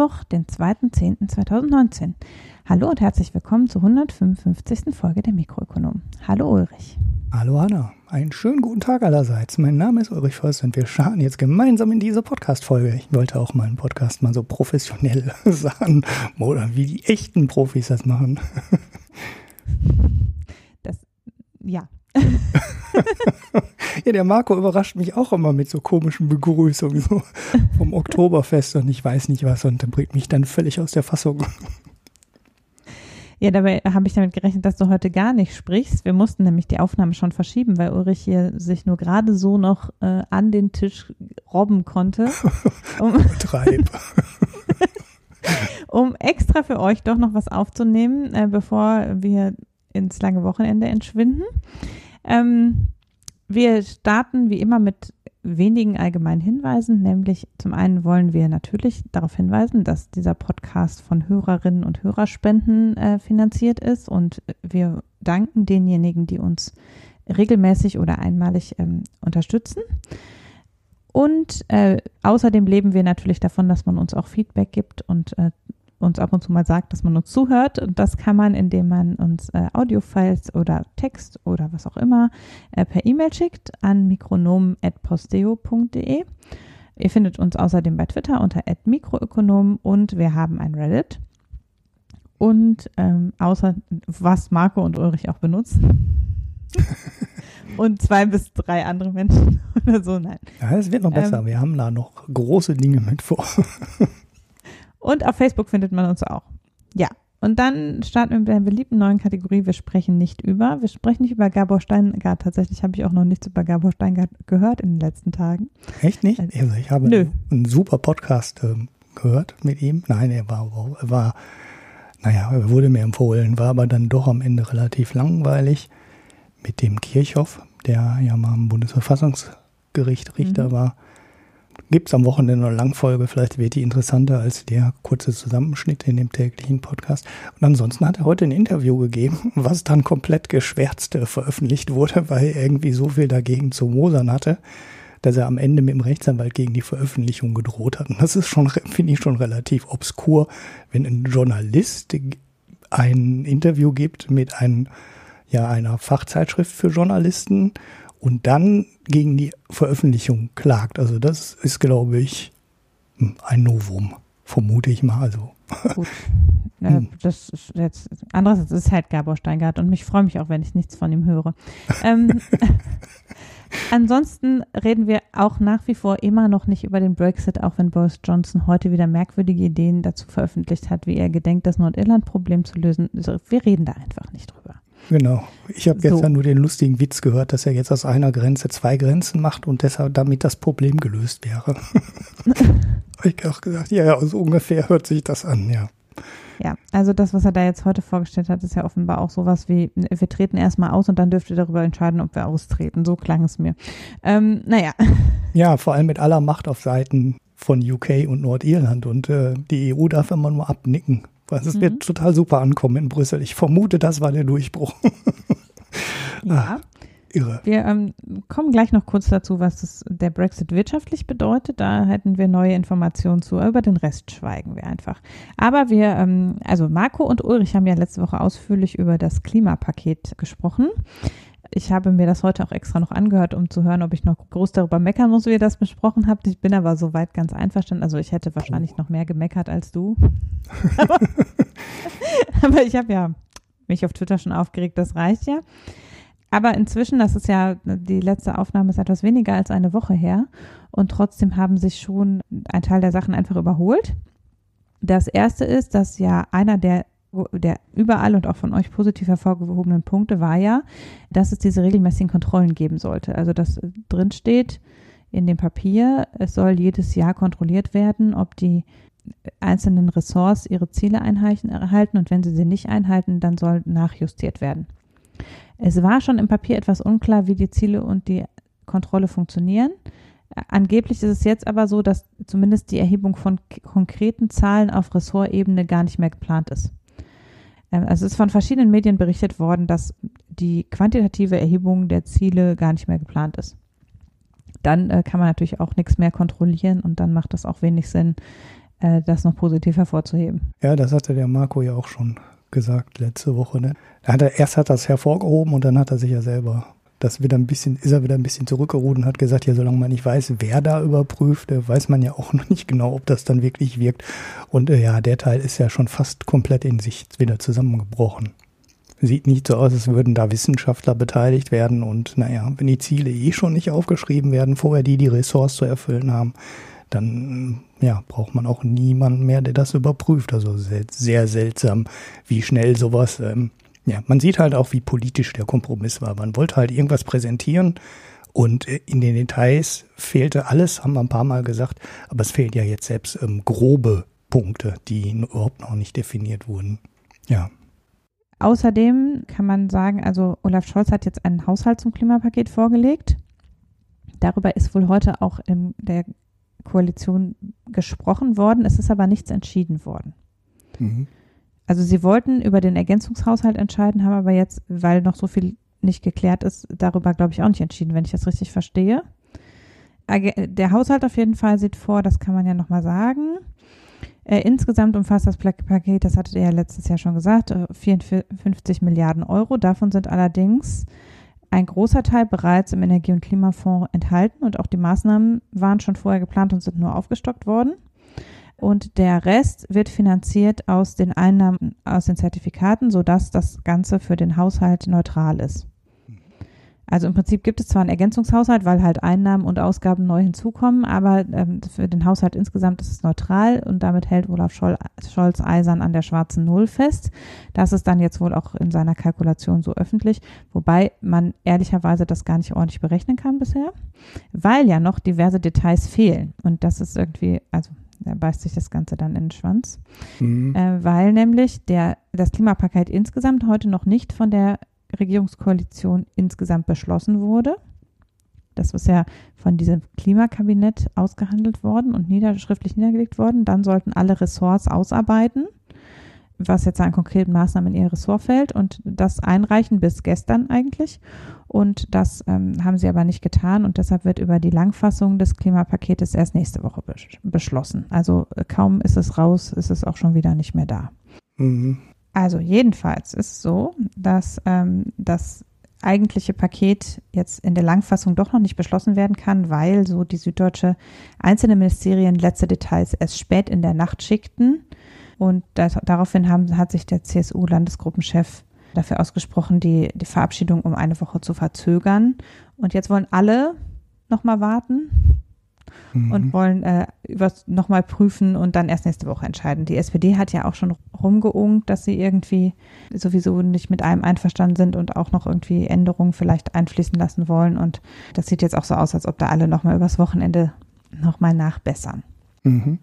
Mittwoch, den 2.10.2019. Hallo und herzlich willkommen zur 155. Folge der Mikroökonom. Hallo Ulrich. Hallo Anna, einen schönen guten Tag allerseits. Mein Name ist Ulrich Voss und wir starten jetzt gemeinsam in diese Podcast-Folge. Ich wollte auch mal einen Podcast mal so professionell sagen oder wie die echten Profis das machen. Das, ja, ja, der Marco überrascht mich auch immer mit so komischen Begrüßungen, so vom Oktoberfest und ich weiß nicht was und bringt mich dann völlig aus der Fassung. Ja, dabei habe ich damit gerechnet, dass du heute gar nicht sprichst. Wir mussten nämlich die Aufnahme schon verschieben, weil Ulrich hier sich nur gerade so noch äh, an den Tisch robben konnte. Um, Treib. um extra für euch doch noch was aufzunehmen, äh, bevor wir ins lange Wochenende entschwinden. Ähm, wir starten wie immer mit wenigen allgemeinen Hinweisen, nämlich zum einen wollen wir natürlich darauf hinweisen, dass dieser Podcast von Hörerinnen und Hörerspenden äh, finanziert ist und wir danken denjenigen, die uns regelmäßig oder einmalig ähm, unterstützen. Und äh, außerdem leben wir natürlich davon, dass man uns auch Feedback gibt und äh, uns ab und zu mal sagt, dass man uns zuhört. Und das kann man, indem man uns äh, Audiofiles oder Text oder was auch immer äh, per E-Mail schickt an mikronom.posteo.de. Ihr findet uns außerdem bei Twitter unter @mikroökonom und wir haben ein Reddit. Und ähm, außer was Marco und Ulrich auch benutzen. und zwei bis drei andere Menschen oder so, nein. Ja, es wird noch besser. Ähm, wir haben da noch große Dinge mit vor. Und auf Facebook findet man uns auch. Ja. Und dann starten wir mit einer beliebten neuen Kategorie. Wir sprechen nicht über. Wir sprechen nicht über Gabor Steingart. Tatsächlich habe ich auch noch nichts über Gabor Steingart gehört in den letzten Tagen. Echt nicht? Also, also ich habe nö. einen super Podcast ähm, gehört mit ihm. Nein, er war, er war, naja, er wurde mir empfohlen, war aber dann doch am Ende relativ langweilig mit dem Kirchhoff, der ja mal im Bundesverfassungsgericht Richter mhm. war gibt es am Wochenende eine Langfolge, vielleicht wird die interessanter als der kurze Zusammenschnitt in dem täglichen Podcast. Und ansonsten hat er heute ein Interview gegeben, was dann komplett geschwärzt äh, veröffentlicht wurde, weil er irgendwie so viel dagegen zu mosern hatte, dass er am Ende mit dem Rechtsanwalt gegen die Veröffentlichung gedroht hat. Und das ist schon, finde ich, schon relativ obskur, wenn ein Journalist ein Interview gibt mit einem, ja, einer Fachzeitschrift für Journalisten und dann gegen die Veröffentlichung klagt. Also das ist, glaube ich, hm, ein Novum, vermute ich mal. Also. Gut. Hm. das ist jetzt, andererseits ist es halt Gabor Steingart und ich freue mich auch, wenn ich nichts von ihm höre. ähm, ansonsten reden wir auch nach wie vor immer noch nicht über den Brexit, auch wenn Boris Johnson heute wieder merkwürdige Ideen dazu veröffentlicht hat, wie er gedenkt, das Nordirland-Problem zu lösen. Also wir reden da einfach nicht drüber. Genau. Ich habe gestern so. nur den lustigen Witz gehört, dass er jetzt aus einer Grenze zwei Grenzen macht und deshalb damit das Problem gelöst wäre. habe ich auch gesagt, ja, ja, so ungefähr hört sich das an, ja. Ja, also das, was er da jetzt heute vorgestellt hat, ist ja offenbar auch sowas wie, wir treten erstmal aus und dann dürft ihr darüber entscheiden, ob wir austreten. So klang es mir. Ähm, naja. Ja, vor allem mit aller Macht auf Seiten von UK und Nordirland und äh, die EU darf immer nur abnicken. Also es mhm. wird total super ankommen in Brüssel. Ich vermute, das war der Durchbruch. ja. Ah, irre. Wir ähm, kommen gleich noch kurz dazu, was das, der Brexit wirtschaftlich bedeutet. Da hätten wir neue Informationen zu. Über den Rest schweigen wir einfach. Aber wir, ähm, also Marco und Ulrich haben ja letzte Woche ausführlich über das Klimapaket gesprochen. Ich habe mir das heute auch extra noch angehört, um zu hören, ob ich noch groß darüber meckern muss, wie ihr das besprochen habt. Ich bin aber soweit ganz einverstanden. Also ich hätte wahrscheinlich noch mehr gemeckert als du. aber, aber ich habe ja mich auf Twitter schon aufgeregt, das reicht ja. Aber inzwischen, das ist ja, die letzte Aufnahme ist etwas weniger als eine Woche her. Und trotzdem haben sich schon ein Teil der Sachen einfach überholt. Das erste ist, dass ja einer der der überall und auch von euch positiv hervorgehobenen Punkte war ja, dass es diese regelmäßigen Kontrollen geben sollte. Also dass drin steht in dem Papier, es soll jedes Jahr kontrolliert werden, ob die einzelnen Ressorts ihre Ziele einhalten und wenn sie sie nicht einhalten, dann soll nachjustiert werden. Es war schon im Papier etwas unklar, wie die Ziele und die Kontrolle funktionieren. Angeblich ist es jetzt aber so, dass zumindest die Erhebung von konkreten Zahlen auf Ressortebene gar nicht mehr geplant ist. Ähm, also es ist von verschiedenen Medien berichtet worden, dass die quantitative Erhebung der Ziele gar nicht mehr geplant ist. Dann äh, kann man natürlich auch nichts mehr kontrollieren und dann macht es auch wenig Sinn, äh, das noch positiv hervorzuheben. Ja, das hatte der Marco ja auch schon gesagt letzte Woche. Ne? Er, erst hat er es hervorgehoben und dann hat er sich ja selber das wieder ein bisschen, ist er wieder ein bisschen zurückgeruht und hat gesagt, ja, solange man nicht weiß, wer da überprüft, weiß man ja auch noch nicht genau, ob das dann wirklich wirkt. Und äh, ja, der Teil ist ja schon fast komplett in sich wieder zusammengebrochen. Sieht nicht so aus, als würden da Wissenschaftler beteiligt werden und naja, wenn die Ziele eh schon nicht aufgeschrieben werden, vorher die die Ressorts zu erfüllen haben, dann ja, braucht man auch niemanden mehr, der das überprüft. Also sehr, sehr seltsam, wie schnell sowas ähm, ja, man sieht halt auch, wie politisch der Kompromiss war. Man wollte halt irgendwas präsentieren und äh, in den Details fehlte alles, haben wir ein paar Mal gesagt, aber es fehlt ja jetzt selbst ähm, grobe Punkte, die überhaupt noch nicht definiert wurden. Ja. Außerdem kann man sagen, also Olaf Scholz hat jetzt einen Haushalt zum Klimapaket vorgelegt. Darüber ist wohl heute auch in der Koalition gesprochen worden. Es ist aber nichts entschieden worden. Mhm. Also sie wollten über den Ergänzungshaushalt entscheiden, haben aber jetzt, weil noch so viel nicht geklärt ist, darüber, glaube ich, auch nicht entschieden, wenn ich das richtig verstehe. Der Haushalt auf jeden Fall sieht vor, das kann man ja nochmal sagen. Äh, insgesamt umfasst das Paket, das hattet ihr ja letztes Jahr schon gesagt, 54 äh, Milliarden Euro. Davon sind allerdings ein großer Teil bereits im Energie- und Klimafonds enthalten und auch die Maßnahmen waren schon vorher geplant und sind nur aufgestockt worden und der Rest wird finanziert aus den Einnahmen aus den Zertifikaten, sodass das Ganze für den Haushalt neutral ist. Also im Prinzip gibt es zwar einen Ergänzungshaushalt, weil halt Einnahmen und Ausgaben neu hinzukommen, aber ähm, für den Haushalt insgesamt ist es neutral und damit hält Olaf Scholz eisern an der schwarzen Null fest. Das ist dann jetzt wohl auch in seiner Kalkulation so öffentlich, wobei man ehrlicherweise das gar nicht ordentlich berechnen kann bisher, weil ja noch diverse Details fehlen und das ist irgendwie, also da beißt sich das Ganze dann in den Schwanz. Mhm. Äh, weil nämlich der, das Klimapaket insgesamt heute noch nicht von der Regierungskoalition insgesamt beschlossen wurde. Das ist ja von diesem Klimakabinett ausgehandelt worden und nieder, schriftlich niedergelegt worden. Dann sollten alle Ressorts ausarbeiten was jetzt an konkreten Maßnahmen in ihr Ressort fällt und das einreichen bis gestern eigentlich. Und das ähm, haben sie aber nicht getan und deshalb wird über die Langfassung des Klimapaketes erst nächste Woche beschlossen. Also äh, kaum ist es raus, ist es auch schon wieder nicht mehr da. Mhm. Also jedenfalls ist es so, dass ähm, das eigentliche Paket jetzt in der Langfassung doch noch nicht beschlossen werden kann, weil so die Süddeutsche einzelne Ministerien letzte Details erst spät in der Nacht schickten und das, daraufhin haben, hat sich der CSU-Landesgruppenchef dafür ausgesprochen, die, die Verabschiedung um eine Woche zu verzögern. Und jetzt wollen alle nochmal warten mhm. und wollen äh, nochmal prüfen und dann erst nächste Woche entscheiden. Die SPD hat ja auch schon rumgeungt, dass sie irgendwie sowieso nicht mit allem einverstanden sind und auch noch irgendwie Änderungen vielleicht einfließen lassen wollen. Und das sieht jetzt auch so aus, als ob da alle nochmal übers Wochenende nochmal nachbessern. Mhm.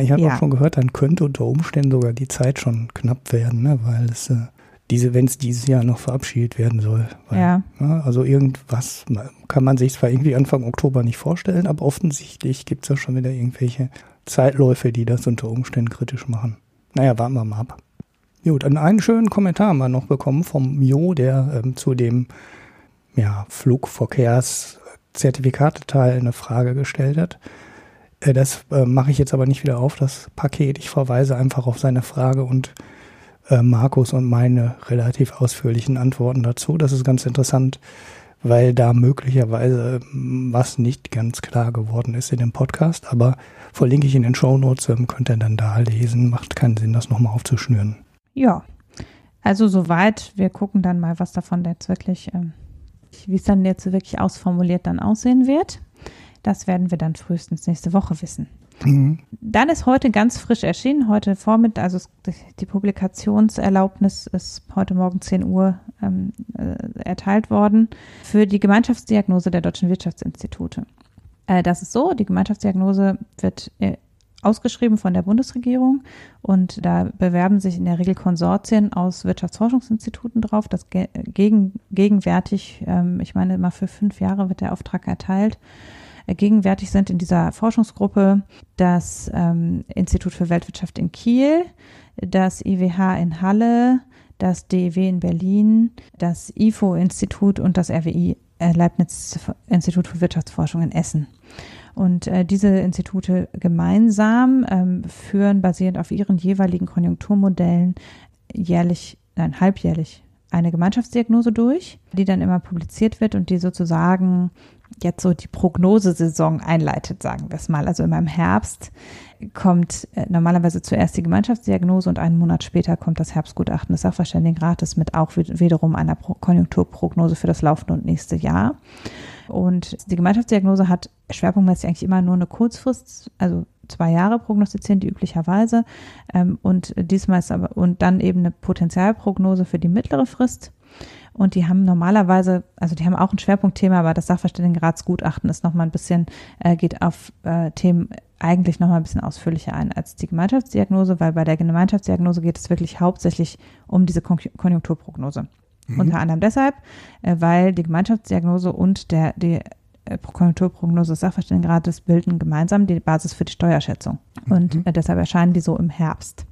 Ich habe ja. auch schon gehört, dann könnte unter Umständen sogar die Zeit schon knapp werden, ne? weil es äh, diese, wenn es dieses Jahr noch verabschiedet werden soll. Weil, ja. Ne? Also irgendwas kann man sich zwar irgendwie Anfang Oktober nicht vorstellen, aber offensichtlich gibt es ja schon wieder irgendwelche Zeitläufe, die das unter Umständen kritisch machen. Naja, warten wir mal ab. Gut, einen schönen Kommentar haben wir noch bekommen vom Mio, der ähm, zu dem ja, Flugverkehrszertifikateteil eine Frage gestellt hat. Äh, das äh, mache ich jetzt aber nicht wieder auf, das Paket. Ich verweise einfach auf seine Frage und äh, Markus und meine relativ ausführlichen Antworten dazu. Das ist ganz interessant, weil da möglicherweise ähm, was nicht ganz klar geworden ist in dem Podcast. Aber verlinke ich in den Show Notes, ähm, könnt ihr dann da lesen. Macht keinen Sinn, das nochmal aufzuschnüren. Ja, also soweit. Wir gucken dann mal, was davon jetzt wirklich, ähm, wie es dann jetzt wirklich ausformuliert dann aussehen wird. Das werden wir dann frühestens nächste Woche wissen. Mhm. Dann ist heute ganz frisch erschienen, heute Vormittag, also die Publikationserlaubnis ist heute Morgen 10 Uhr ähm, äh, erteilt worden für die Gemeinschaftsdiagnose der Deutschen Wirtschaftsinstitute. Äh, das ist so, die Gemeinschaftsdiagnose wird äh, ausgeschrieben von der Bundesregierung und da bewerben sich in der Regel Konsortien aus Wirtschaftsforschungsinstituten drauf. Das gegen, gegenwärtig, ähm, ich meine mal für fünf Jahre wird der Auftrag erteilt gegenwärtig sind in dieser Forschungsgruppe das ähm, Institut für Weltwirtschaft in Kiel, das IWH in Halle, das DEW in Berlin, das IFO-Institut und das RWI äh, Leibniz Institut für Wirtschaftsforschung in Essen. Und äh, diese Institute gemeinsam ähm, führen basierend auf ihren jeweiligen Konjunkturmodellen jährlich, nein, halbjährlich eine Gemeinschaftsdiagnose durch, die dann immer publiziert wird und die sozusagen jetzt so die Prognosesaison einleitet, sagen wir es mal. Also immer im Herbst kommt äh, normalerweise zuerst die Gemeinschaftsdiagnose und einen Monat später kommt das Herbstgutachten des Sachverständigenrates mit auch wiederum einer Konjunkturprognose für das laufende und nächste Jahr. Und die Gemeinschaftsdiagnose hat schwerpunktmäßig eigentlich immer nur eine Kurzfrist, also zwei Jahre prognostizieren die üblicherweise. Ähm, und diesmal ist aber, und dann eben eine Potenzialprognose für die mittlere Frist. Und die haben normalerweise, also die haben auch ein Schwerpunktthema, aber das Sachverständigenratsgutachten ist nochmal ein bisschen, äh, geht auf äh, Themen eigentlich nochmal ein bisschen ausführlicher ein als die Gemeinschaftsdiagnose, weil bei der Gemeinschaftsdiagnose geht es wirklich hauptsächlich um diese Kon Konjunkturprognose. Mhm. Unter anderem deshalb, äh, weil die Gemeinschaftsdiagnose und der, die äh, Konjunkturprognose des Sachverständigenrates bilden gemeinsam die Basis für die Steuerschätzung. Und mhm. Äh, deshalb erscheinen die so im Herbst.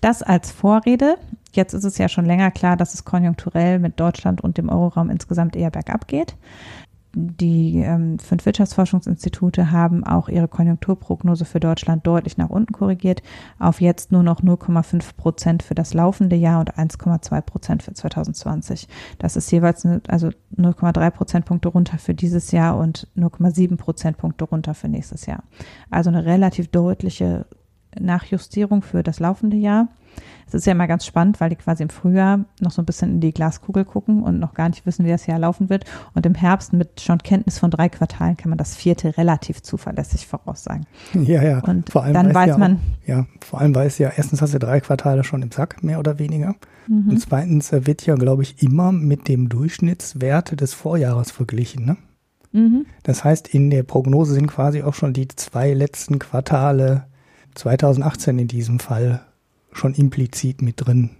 Das als Vorrede. Jetzt ist es ja schon länger klar, dass es konjunkturell mit Deutschland und dem Euroraum insgesamt eher bergab geht. Die ähm, fünf Wirtschaftsforschungsinstitute haben auch ihre Konjunkturprognose für Deutschland deutlich nach unten korrigiert, auf jetzt nur noch 0,5 Prozent für das laufende Jahr und 1,2 Prozent für 2020. Das ist jeweils eine, also 0,3 Prozentpunkte runter für dieses Jahr und 0,7 Prozentpunkte runter für nächstes Jahr. Also eine relativ deutliche Nachjustierung für das laufende Jahr. Es ist ja immer ganz spannend, weil die quasi im Frühjahr noch so ein bisschen in die Glaskugel gucken und noch gar nicht wissen, wie das Jahr laufen wird. Und im Herbst mit schon Kenntnis von drei Quartalen kann man das vierte relativ zuverlässig voraussagen. Ja, ja. Und vor allem dann weiß, weiß man. Auch, ja, vor allem weiß ja, erstens hast du drei Quartale schon im Sack, mehr oder weniger. Mhm. Und zweitens wird ja, glaube ich, immer mit dem Durchschnittswert des Vorjahres verglichen, ne? Mhm. Das heißt, in der Prognose sind quasi auch schon die zwei letzten Quartale 2018 in diesem Fall schon implizit mit drin.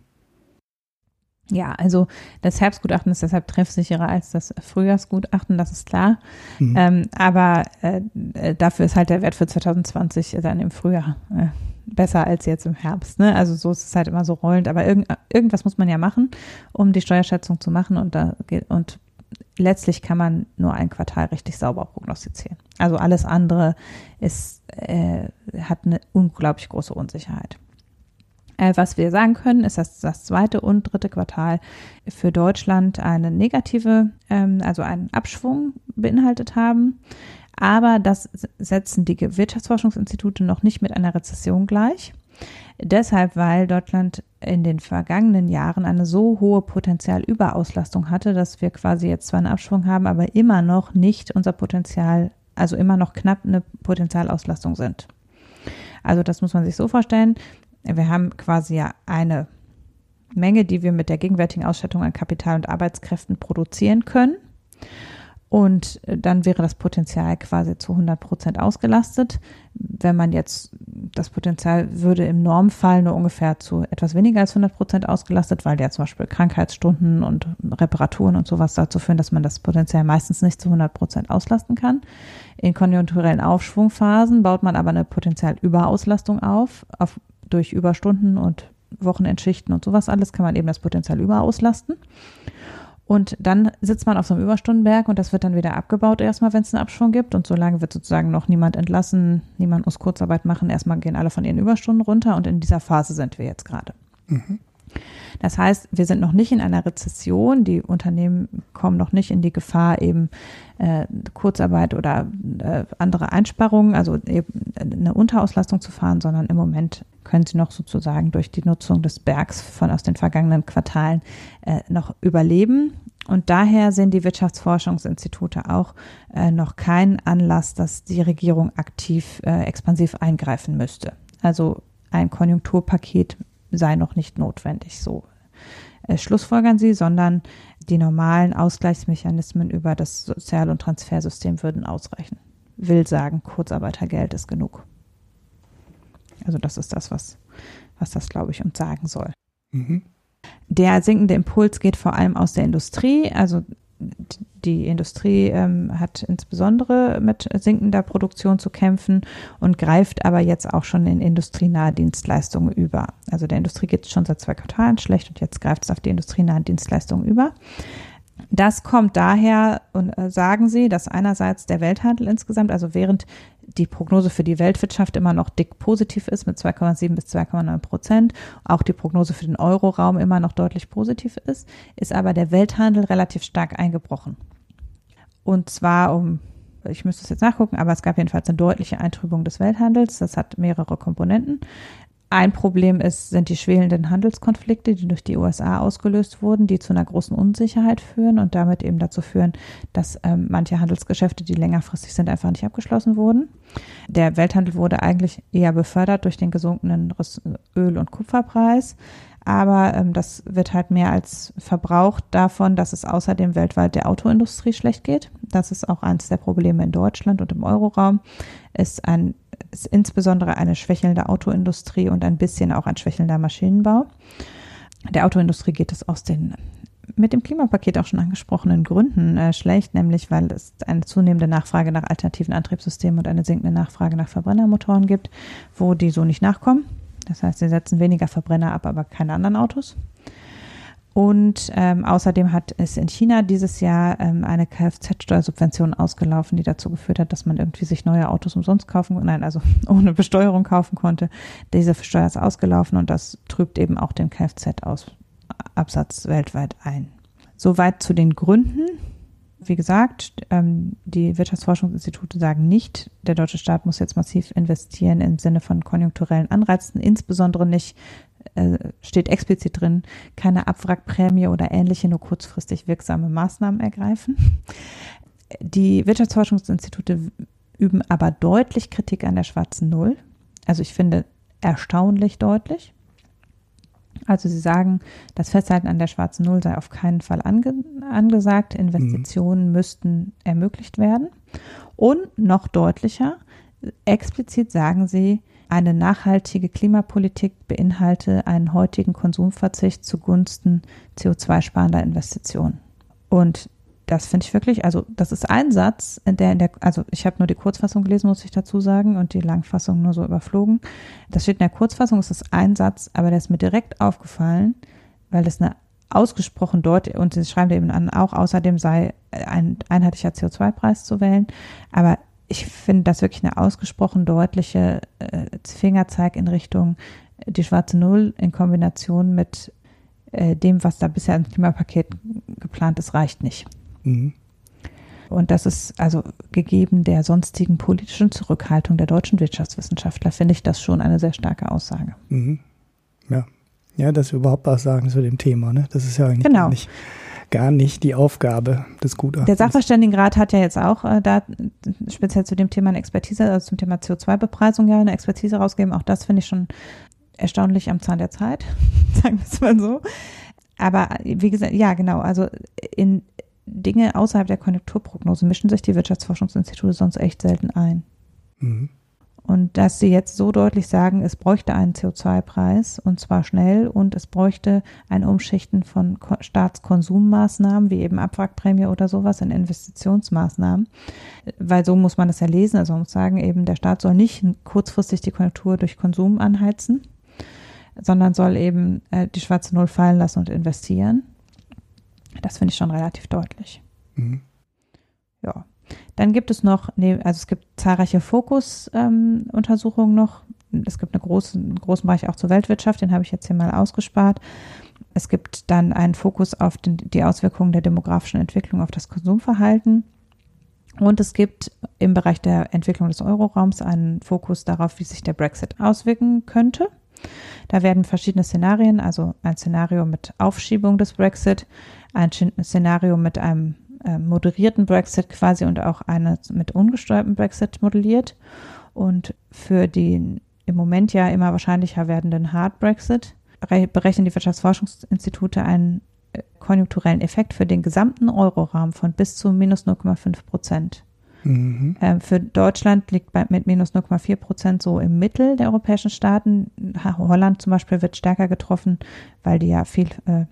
Ja, also das Herbstgutachten ist deshalb treffsicherer als das Frühjahrsgutachten, das ist klar. Mhm. Ähm, aber äh, dafür ist halt der Wert für 2020 dann im Frühjahr äh, besser als jetzt im Herbst. Ne? Also so ist es halt immer so rollend. Aber irgend, irgendwas muss man ja machen, um die Steuerschätzung zu machen. Und, da, und letztlich kann man nur ein Quartal richtig sauber prognostizieren. Also alles andere ist, äh, hat eine unglaublich große Unsicherheit. Äh, was wir sagen können, ist, dass das zweite und dritte Quartal für Deutschland eine negative, ähm, also einen Abschwung beinhaltet haben. Aber das setzen die Wirtschaftsforschungsinstitute noch nicht mit einer Rezession gleich. Deshalb, weil Deutschland in den vergangenen Jahren eine so hohe Potenzialüberauslastung hatte, dass wir quasi jetzt zwar einen Abschwung haben, aber immer noch nicht unser Potenzial, also immer noch knapp eine Potenzialauslastung sind. Also das muss man sich so vorstellen. Wir haben quasi ja eine Menge, die wir mit der gegenwärtigen Ausstattung an Kapital und Arbeitskräften produzieren können. Und dann wäre das Potenzial quasi zu 100 Prozent ausgelastet. Wenn man jetzt, das Potenzial würde im Normfall nur ungefähr zu etwas weniger als 100 Prozent ausgelastet, weil ja zum Beispiel Krankheitsstunden und Reparaturen und sowas dazu führen, dass man das Potenzial meistens nicht zu 100 Prozent auslasten kann. In konjunkturellen Aufschwungphasen baut man aber eine Potenzialüberauslastung auf, auf durch Überstunden und Wochenendschichten und sowas alles kann man eben das Potenzial überauslasten. Und dann sitzt man auf so einem Überstundenberg und das wird dann wieder abgebaut erstmal, wenn es einen Abschwung gibt. Und solange wird sozusagen noch niemand entlassen, niemand muss Kurzarbeit machen. Erstmal gehen alle von ihren Überstunden runter und in dieser Phase sind wir jetzt gerade. Mhm. Das heißt, wir sind noch nicht in einer Rezession. Die Unternehmen kommen noch nicht in die Gefahr, eben äh, Kurzarbeit oder äh, andere Einsparungen, also eben eine Unterauslastung zu fahren, sondern im Moment können sie noch sozusagen durch die Nutzung des Bergs von aus den vergangenen Quartalen äh, noch überleben. Und daher sehen die Wirtschaftsforschungsinstitute auch äh, noch keinen Anlass, dass die Regierung aktiv äh, expansiv eingreifen müsste. Also ein Konjunkturpaket sei noch nicht notwendig, so äh, schlussfolgern sie, sondern die normalen Ausgleichsmechanismen über das Sozial- und Transfersystem würden ausreichen. Will sagen, Kurzarbeitergeld ist genug. Also das ist das, was, was das, glaube ich, uns sagen soll. Mhm. Der sinkende Impuls geht vor allem aus der Industrie. Also die Industrie ähm, hat insbesondere mit sinkender Produktion zu kämpfen und greift aber jetzt auch schon in industrienahe Dienstleistungen über. Also der Industrie geht es schon seit zwei Quartalen schlecht und jetzt greift es auf die industrienahen Dienstleistungen über. Das kommt daher, und äh, sagen Sie, dass einerseits der Welthandel insgesamt, also während die Prognose für die Weltwirtschaft immer noch dick positiv ist mit 2,7 bis 2,9 Prozent, auch die Prognose für den Euroraum immer noch deutlich positiv ist, ist aber der Welthandel relativ stark eingebrochen. Und zwar um, ich müsste es jetzt nachgucken, aber es gab jedenfalls eine deutliche Eintrübung des Welthandels. Das hat mehrere Komponenten. Ein Problem ist, sind die schwelenden Handelskonflikte, die durch die USA ausgelöst wurden, die zu einer großen Unsicherheit führen und damit eben dazu führen, dass ähm, manche Handelsgeschäfte, die längerfristig sind, einfach nicht abgeschlossen wurden. Der Welthandel wurde eigentlich eher befördert durch den gesunkenen Öl- und Kupferpreis. Aber ähm, das wird halt mehr als verbraucht davon, dass es außerdem weltweit der Autoindustrie schlecht geht. Das ist auch eines der Probleme in Deutschland und im Euroraum. Ist ein ist insbesondere eine schwächelnde Autoindustrie und ein bisschen auch ein schwächelnder Maschinenbau. Der Autoindustrie geht es aus den mit dem Klimapaket auch schon angesprochenen Gründen äh, schlecht, nämlich weil es eine zunehmende Nachfrage nach alternativen Antriebssystemen und eine sinkende Nachfrage nach Verbrennermotoren gibt, wo die so nicht nachkommen. Das heißt, sie setzen weniger Verbrenner ab, aber keine anderen Autos. Und ähm, außerdem hat es in China dieses Jahr ähm, eine Kfz-Steuersubvention ausgelaufen, die dazu geführt hat, dass man irgendwie sich neue Autos umsonst kaufen, nein, also ohne Besteuerung kaufen konnte. Diese Steuer ist ausgelaufen und das trübt eben auch den Kfz-Absatz weltweit ein. Soweit zu den Gründen. Wie gesagt, ähm, die Wirtschaftsforschungsinstitute sagen nicht, der deutsche Staat muss jetzt massiv investieren im Sinne von konjunkturellen Anreizen, insbesondere nicht äh, steht explizit drin, keine Abwrackprämie oder ähnliche nur kurzfristig wirksame Maßnahmen ergreifen. Die Wirtschaftsforschungsinstitute üben aber deutlich Kritik an der schwarzen Null. Also ich finde erstaunlich deutlich. Also sie sagen, das Festhalten an der schwarzen Null sei auf keinen Fall ange angesagt. Investitionen mhm. müssten ermöglicht werden. Und noch deutlicher, explizit sagen sie, eine nachhaltige Klimapolitik beinhalte einen heutigen Konsumverzicht zugunsten CO2-sparender Investitionen. Und das finde ich wirklich, also das ist ein Satz, in der, in der also ich habe nur die Kurzfassung gelesen, muss ich dazu sagen, und die Langfassung nur so überflogen. Das steht in der Kurzfassung, es ist ein Satz, aber der ist mir direkt aufgefallen, weil das eine ausgesprochen dort, und sie schreiben eben an, auch außerdem sei ein einheitlicher CO2-Preis zu wählen, aber ich finde das wirklich eine ausgesprochen deutliche äh, Fingerzeig in Richtung äh, die schwarze Null in Kombination mit äh, dem, was da bisher im Klimapaket geplant ist, reicht nicht. Mhm. Und das ist also gegeben der sonstigen politischen Zurückhaltung der deutschen Wirtschaftswissenschaftler, finde ich das schon eine sehr starke Aussage. Mhm. Ja. Ja, dass wir überhaupt was sagen zu dem Thema, ne? Das ist ja eigentlich genau. nicht gar nicht die Aufgabe des Gutachtens. Der Sachverständigenrat hat ja jetzt auch äh, da speziell zu dem Thema eine Expertise, also zum Thema CO2-Bepreisung ja eine Expertise rausgegeben. Auch das finde ich schon erstaunlich am Zahn der Zeit, sagen wir es mal so. Aber wie gesagt, ja, genau, also in Dinge außerhalb der Konjunkturprognose mischen sich die Wirtschaftsforschungsinstitute sonst echt selten ein. Mhm. Und dass sie jetzt so deutlich sagen, es bräuchte einen CO2-Preis und zwar schnell und es bräuchte ein Umschichten von Staatskonsummaßnahmen wie eben Abwrackprämie oder sowas in Investitionsmaßnahmen, weil so muss man das ja lesen. Also man muss sagen, eben der Staat soll nicht kurzfristig die Konjunktur durch Konsum anheizen, sondern soll eben äh, die schwarze Null fallen lassen und investieren. Das finde ich schon relativ deutlich. Mhm. Ja. Dann gibt es noch, nee, also es gibt zahlreiche Fokusuntersuchungen ähm, noch. Es gibt eine große, einen großen Bereich auch zur Weltwirtschaft, den habe ich jetzt hier mal ausgespart. Es gibt dann einen Fokus auf den, die Auswirkungen der demografischen Entwicklung auf das Konsumverhalten. Und es gibt im Bereich der Entwicklung des Euroraums einen Fokus darauf, wie sich der Brexit auswirken könnte. Da werden verschiedene Szenarien, also ein Szenario mit Aufschiebung des Brexit, ein Szenario mit einem äh, moderierten Brexit quasi und auch eine mit ungesteuertem Brexit modelliert. Und für den im Moment ja immer wahrscheinlicher werdenden Hard Brexit berechnen die Wirtschaftsforschungsinstitute einen äh, konjunkturellen Effekt für den gesamten Euroraum von bis zu minus 0,5 Prozent. Mhm. Äh, für Deutschland liegt bei, mit minus 0,4 Prozent so im Mittel der europäischen Staaten. Holland zum Beispiel wird stärker getroffen, weil die ja viel äh,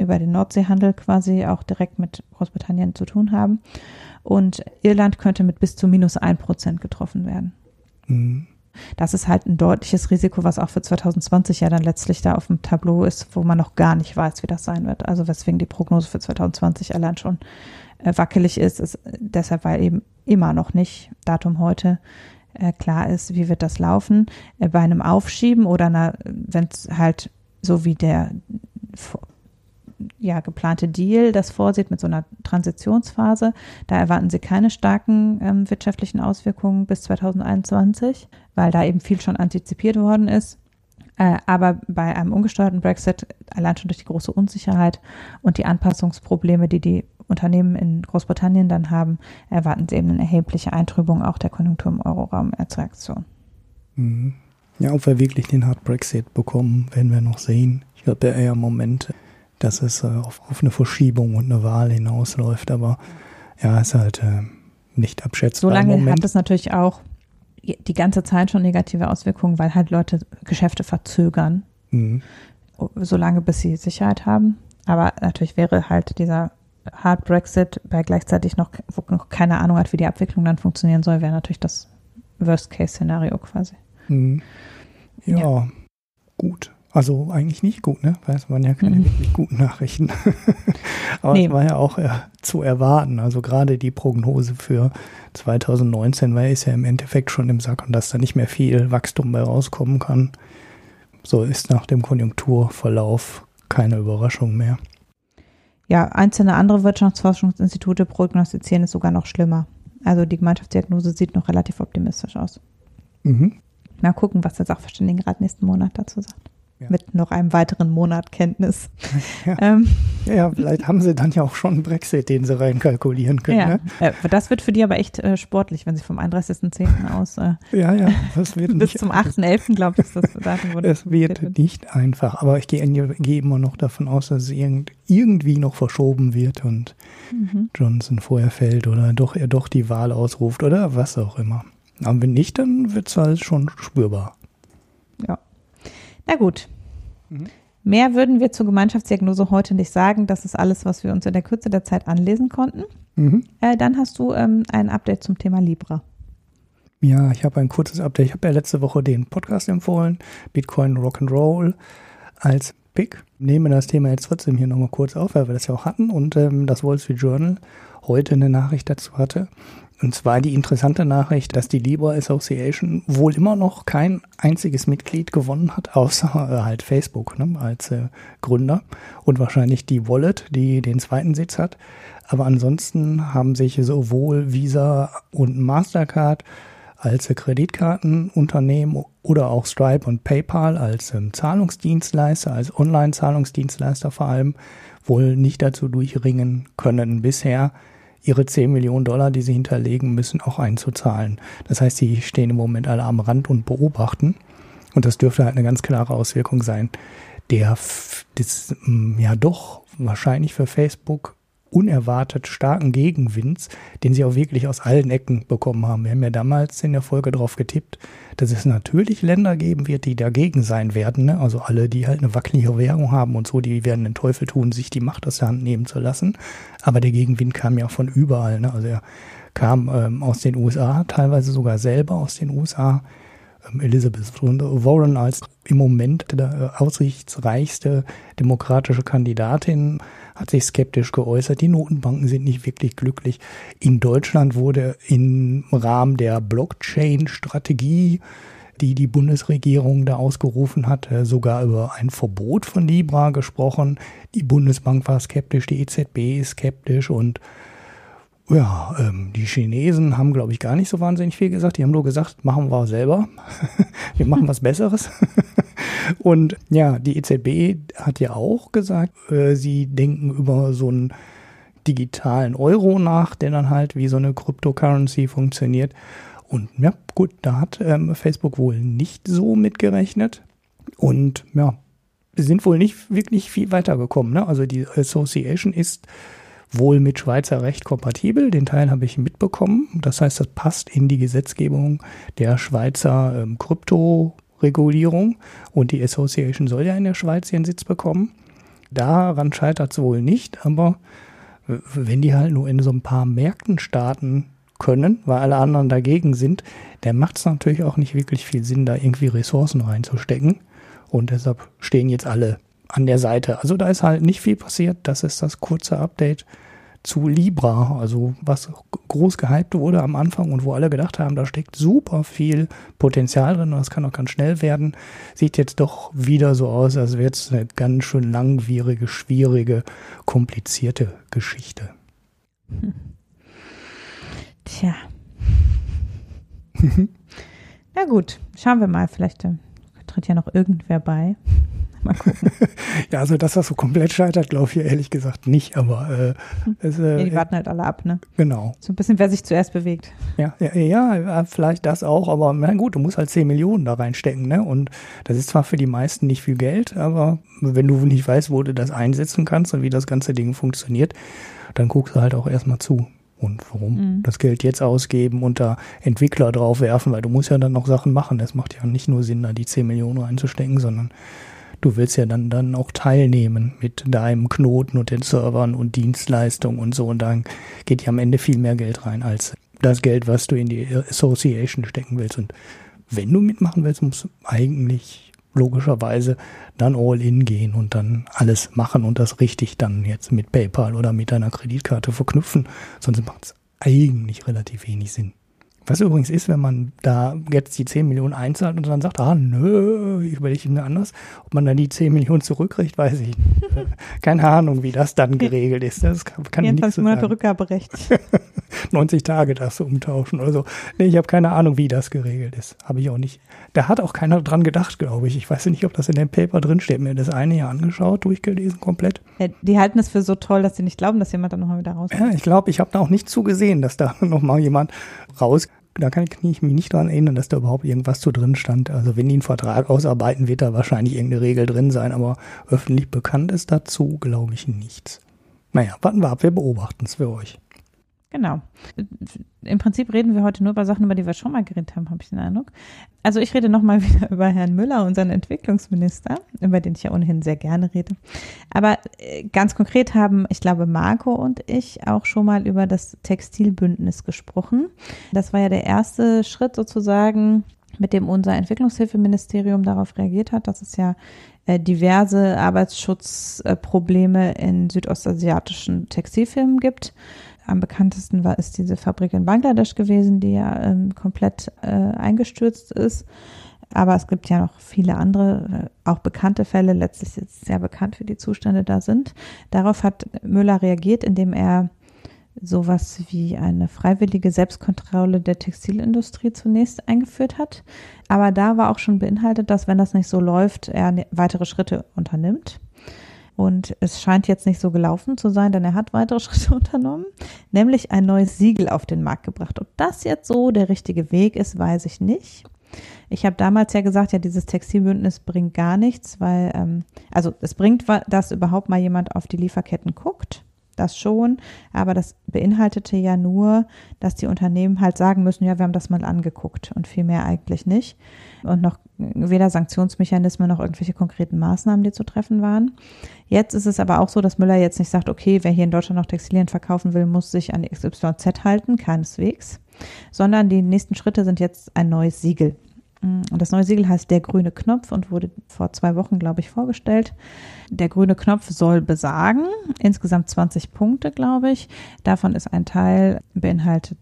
über den Nordseehandel quasi auch direkt mit Großbritannien zu tun haben. Und Irland könnte mit bis zu minus ein Prozent getroffen werden. Mhm. das ist halt ein deutliches Risiko, was auch für 2020 ja dann letztlich da auf dem Tableau ist, wo man noch gar nicht weiß, wie das sein wird. Also weswegen die Prognose für 2020 allein schon äh, wackelig ist, ist deshalb, weil eben immer noch nicht, Datum heute, äh, klar ist, wie wird das laufen. Äh, bei einem Aufschieben oder wenn es halt so wie der ja, geplante Deal das vorsieht mit so einer Transitionsphase. Da erwarten sie keine starken ähm, wirtschaftlichen Auswirkungen bis 2021, weil da eben viel schon antizipiert worden ist. Äh, aber bei einem ungesteuerten Brexit, allein schon durch die große Unsicherheit und die Anpassungsprobleme, die die Unternehmen in Großbritannien dann haben, erwarten sie eben eine erhebliche Eintrübung auch der Konjunktur im Euroraum als Reaktion. Mhm. Ja, ob wir wirklich den Hard Brexit bekommen, werden wir noch sehen. Ich glaube ja eher Moment, dass es äh, auf, auf, eine Verschiebung und eine Wahl hinausläuft, aber ja, ist halt äh, nicht abschätzbar. Solange hat es natürlich auch die ganze Zeit schon negative Auswirkungen, weil halt Leute Geschäfte verzögern, mhm. solange bis sie Sicherheit haben. Aber natürlich wäre halt dieser Hard Brexit bei gleichzeitig noch, wo noch keine Ahnung hat, wie die Abwicklung dann funktionieren soll, wäre natürlich das Worst-Case-Szenario quasi. Mhm. Ja, ja, gut. Also eigentlich nicht gut, ne? Weil es waren ja keine mhm. wirklich guten Nachrichten. Aber nee. es war ja auch äh, zu erwarten. Also gerade die Prognose für 2019 war ist ja im Endeffekt schon im Sack und dass da nicht mehr viel Wachstum bei rauskommen kann. So ist nach dem Konjunkturverlauf keine Überraschung mehr. Ja, einzelne andere Wirtschaftsforschungsinstitute prognostizieren es sogar noch schlimmer. Also die Gemeinschaftsdiagnose sieht noch relativ optimistisch aus. Mhm. Mal gucken, was der Sachverständigenrat nächsten Monat dazu sagt. Ja. Mit noch einem weiteren Monat Kenntnis. Ja. Ähm. ja, vielleicht haben sie dann ja auch schon einen Brexit, den sie reinkalkulieren können. Ja. Ne? Äh, das wird für die aber echt äh, sportlich, wenn sie vom 31.10. aus äh, ja, ja, das wird bis zum 8.11. glaube ich, ist das Datum. Es wird, wird nicht einfach, aber ich gehe, gehe immer noch davon aus, dass es irgend, irgendwie noch verschoben wird und mhm. Johnson vorher fällt oder doch er doch die Wahl ausruft oder was auch immer. Aber wenn nicht, dann wird es halt schon spürbar. Ja. Na gut. Mhm. Mehr würden wir zur Gemeinschaftsdiagnose heute nicht sagen. Das ist alles, was wir uns in der Kürze der Zeit anlesen konnten. Mhm. Äh, dann hast du ähm, ein Update zum Thema Libra. Ja, ich habe ein kurzes Update. Ich habe ja letzte Woche den Podcast empfohlen, Bitcoin Rock'n'Roll als Pick. Nehme das Thema jetzt trotzdem hier nochmal kurz auf, weil wir das ja auch hatten und ähm, das Wall Street Journal heute eine Nachricht dazu hatte. Und zwar die interessante Nachricht, dass die Libra Association wohl immer noch kein einziges Mitglied gewonnen hat, außer äh, halt Facebook ne, als äh, Gründer und wahrscheinlich die Wallet, die den zweiten Sitz hat. Aber ansonsten haben sich sowohl Visa und Mastercard als äh, Kreditkartenunternehmen oder auch Stripe und PayPal als ähm, Zahlungsdienstleister, als Online-Zahlungsdienstleister vor allem, wohl nicht dazu durchringen können, bisher ihre 10 Millionen Dollar, die sie hinterlegen müssen, auch einzuzahlen. Das heißt, sie stehen im Moment alle am Rand und beobachten. Und das dürfte halt eine ganz klare Auswirkung sein, der das, ja doch wahrscheinlich für Facebook unerwartet starken Gegenwinds, den sie auch wirklich aus allen Ecken bekommen haben. Wir haben ja damals in der Folge darauf getippt, dass es natürlich Länder geben wird, die dagegen sein werden. Ne? Also alle, die halt eine wackelige Währung haben und so, die werden den Teufel tun, sich die Macht aus der Hand nehmen zu lassen. Aber der Gegenwind kam ja von überall. Ne? Also er kam ähm, aus den USA, teilweise sogar selber aus den USA. Ähm, Elizabeth Warren als im Moment der äh, aussichtsreichste demokratische Kandidatin hat sich skeptisch geäußert. Die Notenbanken sind nicht wirklich glücklich. In Deutschland wurde im Rahmen der Blockchain-Strategie, die die Bundesregierung da ausgerufen hat, äh, sogar über ein Verbot von Libra gesprochen. Die Bundesbank war skeptisch, die EZB ist skeptisch und ja, ähm, die Chinesen haben, glaube ich, gar nicht so wahnsinnig viel gesagt. Die haben nur gesagt, machen wir selber. wir machen was Besseres. Und ja, die EZB hat ja auch gesagt, äh, sie denken über so einen digitalen Euro nach, der dann halt wie so eine Cryptocurrency funktioniert. Und ja, gut, da hat ähm, Facebook wohl nicht so mitgerechnet. Und ja, sind wohl nicht wirklich viel weitergekommen. Ne? Also die Association ist wohl mit Schweizer Recht kompatibel. Den Teil habe ich mitbekommen. Das heißt, das passt in die Gesetzgebung der Schweizer ähm, Kryptoregulierung und die Association soll ja in der Schweiz ihren Sitz bekommen. Daran scheitert es wohl nicht, aber wenn die halt nur in so ein paar Märkten starten können, weil alle anderen dagegen sind, der macht es natürlich auch nicht wirklich viel Sinn, da irgendwie Ressourcen reinzustecken. Und deshalb stehen jetzt alle an der Seite. Also da ist halt nicht viel passiert. Das ist das kurze Update zu Libra, also was groß gehypt wurde am Anfang und wo alle gedacht haben, da steckt super viel Potenzial drin und das kann auch ganz schnell werden, sieht jetzt doch wieder so aus, als wäre es eine ganz schön langwierige, schwierige, komplizierte Geschichte. Hm. Tja. Na gut, schauen wir mal, vielleicht äh, tritt ja noch irgendwer bei. Mal gucken. ja, also dass das so komplett scheitert, glaube ich ehrlich gesagt nicht, aber äh, hm. es, äh, ja, die warten halt alle ab, ne? Genau. So ein bisschen, wer sich zuerst bewegt. Ja, ja, ja, vielleicht das auch, aber na gut, du musst halt 10 Millionen da reinstecken, ne? Und das ist zwar für die meisten nicht viel Geld, aber wenn du nicht weißt, wo du das einsetzen kannst und wie das ganze Ding funktioniert, dann guckst du halt auch erstmal zu. Und warum mhm. das Geld jetzt ausgeben und da Entwickler drauf werfen, weil du musst ja dann noch Sachen machen. Es macht ja nicht nur Sinn, da die 10 Millionen reinzustecken, sondern du willst ja dann, dann auch teilnehmen mit deinem Knoten und den Servern und Dienstleistungen und so. Und dann geht ja am Ende viel mehr Geld rein als das Geld, was du in die Association stecken willst. Und wenn du mitmachen willst, musst du eigentlich logischerweise dann all in gehen und dann alles machen und das richtig dann jetzt mit PayPal oder mit deiner Kreditkarte verknüpfen. Sonst macht es eigentlich relativ wenig Sinn. Was übrigens ist, wenn man da jetzt die 10 Millionen einzahlt und dann sagt, ah, nö, ich überlege mir anders, ob man dann die 10 Millionen zurückkriegt, weiß ich nicht. Keine Ahnung, wie das dann geregelt ist. Das kann, kann ich nicht so Monate Rückgaberecht. 90 Tage darfst du umtauschen oder so. Nee, ich habe keine Ahnung, wie das geregelt ist. Habe ich auch nicht. Da hat auch keiner dran gedacht, glaube ich. Ich weiß nicht, ob das in dem Paper drinsteht. Mir das eine Jahr angeschaut, durchgelesen komplett. Ja, die halten es für so toll, dass sie nicht glauben, dass jemand da nochmal wieder rauskommt. Ja, ich glaube, ich habe da auch nicht zugesehen, dass da nochmal jemand raus da kann ich mich nicht daran erinnern, dass da überhaupt irgendwas zu drin stand. Also wenn die einen Vertrag ausarbeiten, wird da wahrscheinlich irgendeine Regel drin sein, aber öffentlich bekannt ist dazu, glaube ich, nichts. Naja, warten wir ab, wir beobachten es für euch. Genau. Im Prinzip reden wir heute nur über Sachen, über die wir schon mal geredet haben, habe ich den Eindruck. Also ich rede nochmal wieder über Herrn Müller, unseren Entwicklungsminister, über den ich ja ohnehin sehr gerne rede. Aber äh, ganz konkret haben, ich glaube, Marco und ich auch schon mal über das Textilbündnis gesprochen. Das war ja der erste Schritt sozusagen, mit dem unser Entwicklungshilfeministerium darauf reagiert hat, dass es ja äh, diverse Arbeitsschutzprobleme in südostasiatischen Textilfirmen gibt am bekanntesten war, ist diese Fabrik in Bangladesch gewesen, die ja ähm, komplett äh, eingestürzt ist. Aber es gibt ja noch viele andere, äh, auch bekannte Fälle, letztlich ist sehr bekannt, wie die Zustände da sind. Darauf hat Müller reagiert, indem er sowas wie eine freiwillige Selbstkontrolle der Textilindustrie zunächst eingeführt hat. Aber da war auch schon beinhaltet, dass wenn das nicht so läuft, er ne, weitere Schritte unternimmt. Und es scheint jetzt nicht so gelaufen zu sein, denn er hat weitere Schritte unternommen, nämlich ein neues Siegel auf den Markt gebracht. Ob das jetzt so der richtige Weg ist, weiß ich nicht. Ich habe damals ja gesagt, ja, dieses Textilbündnis bringt gar nichts, weil, ähm, also es bringt, dass überhaupt mal jemand auf die Lieferketten guckt das schon, aber das beinhaltete ja nur, dass die Unternehmen halt sagen müssen, ja, wir haben das mal angeguckt und viel mehr eigentlich nicht. Und noch weder Sanktionsmechanismen noch irgendwelche konkreten Maßnahmen, die zu treffen waren. Jetzt ist es aber auch so, dass Müller jetzt nicht sagt, okay, wer hier in Deutschland noch Textilien verkaufen will, muss sich an XYZ halten, keineswegs, sondern die nächsten Schritte sind jetzt ein neues Siegel. Und das neue Siegel heißt der grüne Knopf und wurde vor zwei Wochen, glaube ich, vorgestellt. Der grüne Knopf soll besagen, insgesamt 20 Punkte, glaube ich. Davon ist ein Teil beinhaltet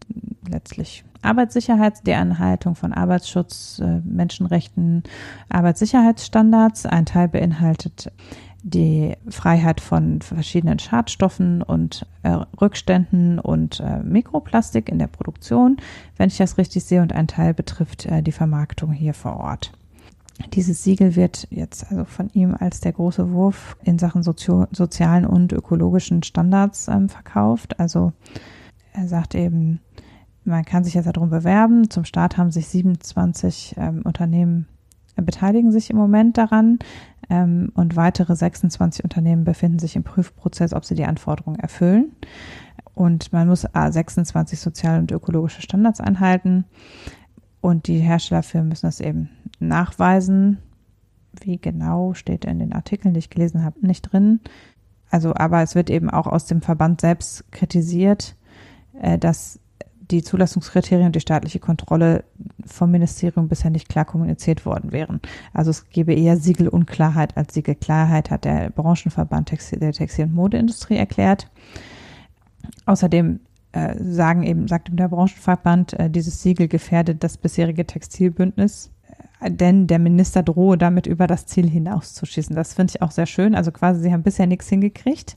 letztlich Arbeitssicherheit, die Anhaltung von Arbeitsschutz, äh, Menschenrechten, Arbeitssicherheitsstandards. Ein Teil beinhaltet die Freiheit von verschiedenen Schadstoffen und äh, Rückständen und äh, Mikroplastik in der Produktion, wenn ich das richtig sehe, und ein Teil betrifft äh, die Vermarktung hier vor Ort. Dieses Siegel wird jetzt also von ihm als der große Wurf in Sachen Sozio sozialen und ökologischen Standards ähm, verkauft. Also er sagt eben, man kann sich jetzt darum bewerben. Zum Start haben sich 27 ähm, Unternehmen äh, beteiligen sich im Moment daran ähm, und weitere 26 Unternehmen befinden sich im Prüfprozess, ob sie die Anforderungen erfüllen. Und man muss 26 soziale und ökologische Standards einhalten. Und die Herstellerfirmen müssen das eben nachweisen. Wie genau steht in den Artikeln, die ich gelesen habe, nicht drin. Also, aber es wird eben auch aus dem Verband selbst kritisiert, äh, dass die Zulassungskriterien und die staatliche Kontrolle vom Ministerium bisher nicht klar kommuniziert worden wären. Also es gäbe eher Siegelunklarheit als Siegelklarheit, hat der Branchenverband der Textil- und Modeindustrie erklärt. Außerdem äh, sagen eben, sagt eben der Branchenverband, äh, dieses Siegel gefährdet das bisherige Textilbündnis denn der Minister drohe damit über das Ziel hinauszuschießen. Das finde ich auch sehr schön. Also quasi, sie haben bisher nichts hingekriegt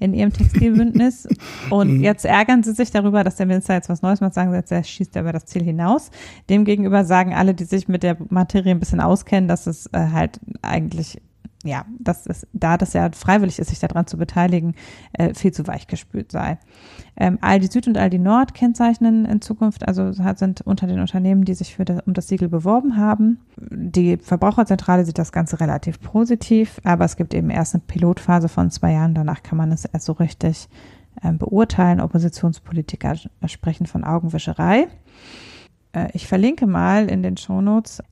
in ihrem Textilbündnis und mhm. jetzt ärgern sie sich darüber, dass der Minister jetzt was Neues macht, sagen sie jetzt, er schießt über das Ziel hinaus. Demgegenüber sagen alle, die sich mit der Materie ein bisschen auskennen, dass es äh, halt eigentlich ja, dass es, da das ja freiwillig ist, sich daran zu beteiligen, äh, viel zu weich gespült sei. Ähm, Aldi Süd und Aldi Nord kennzeichnen in Zukunft, also sind unter den Unternehmen, die sich für das, um das Siegel beworben haben. Die Verbraucherzentrale sieht das Ganze relativ positiv, aber es gibt eben erst eine Pilotphase von zwei Jahren, danach kann man es erst so richtig äh, beurteilen. Oppositionspolitiker sprechen von Augenwischerei. Äh, ich verlinke mal in den Shownotes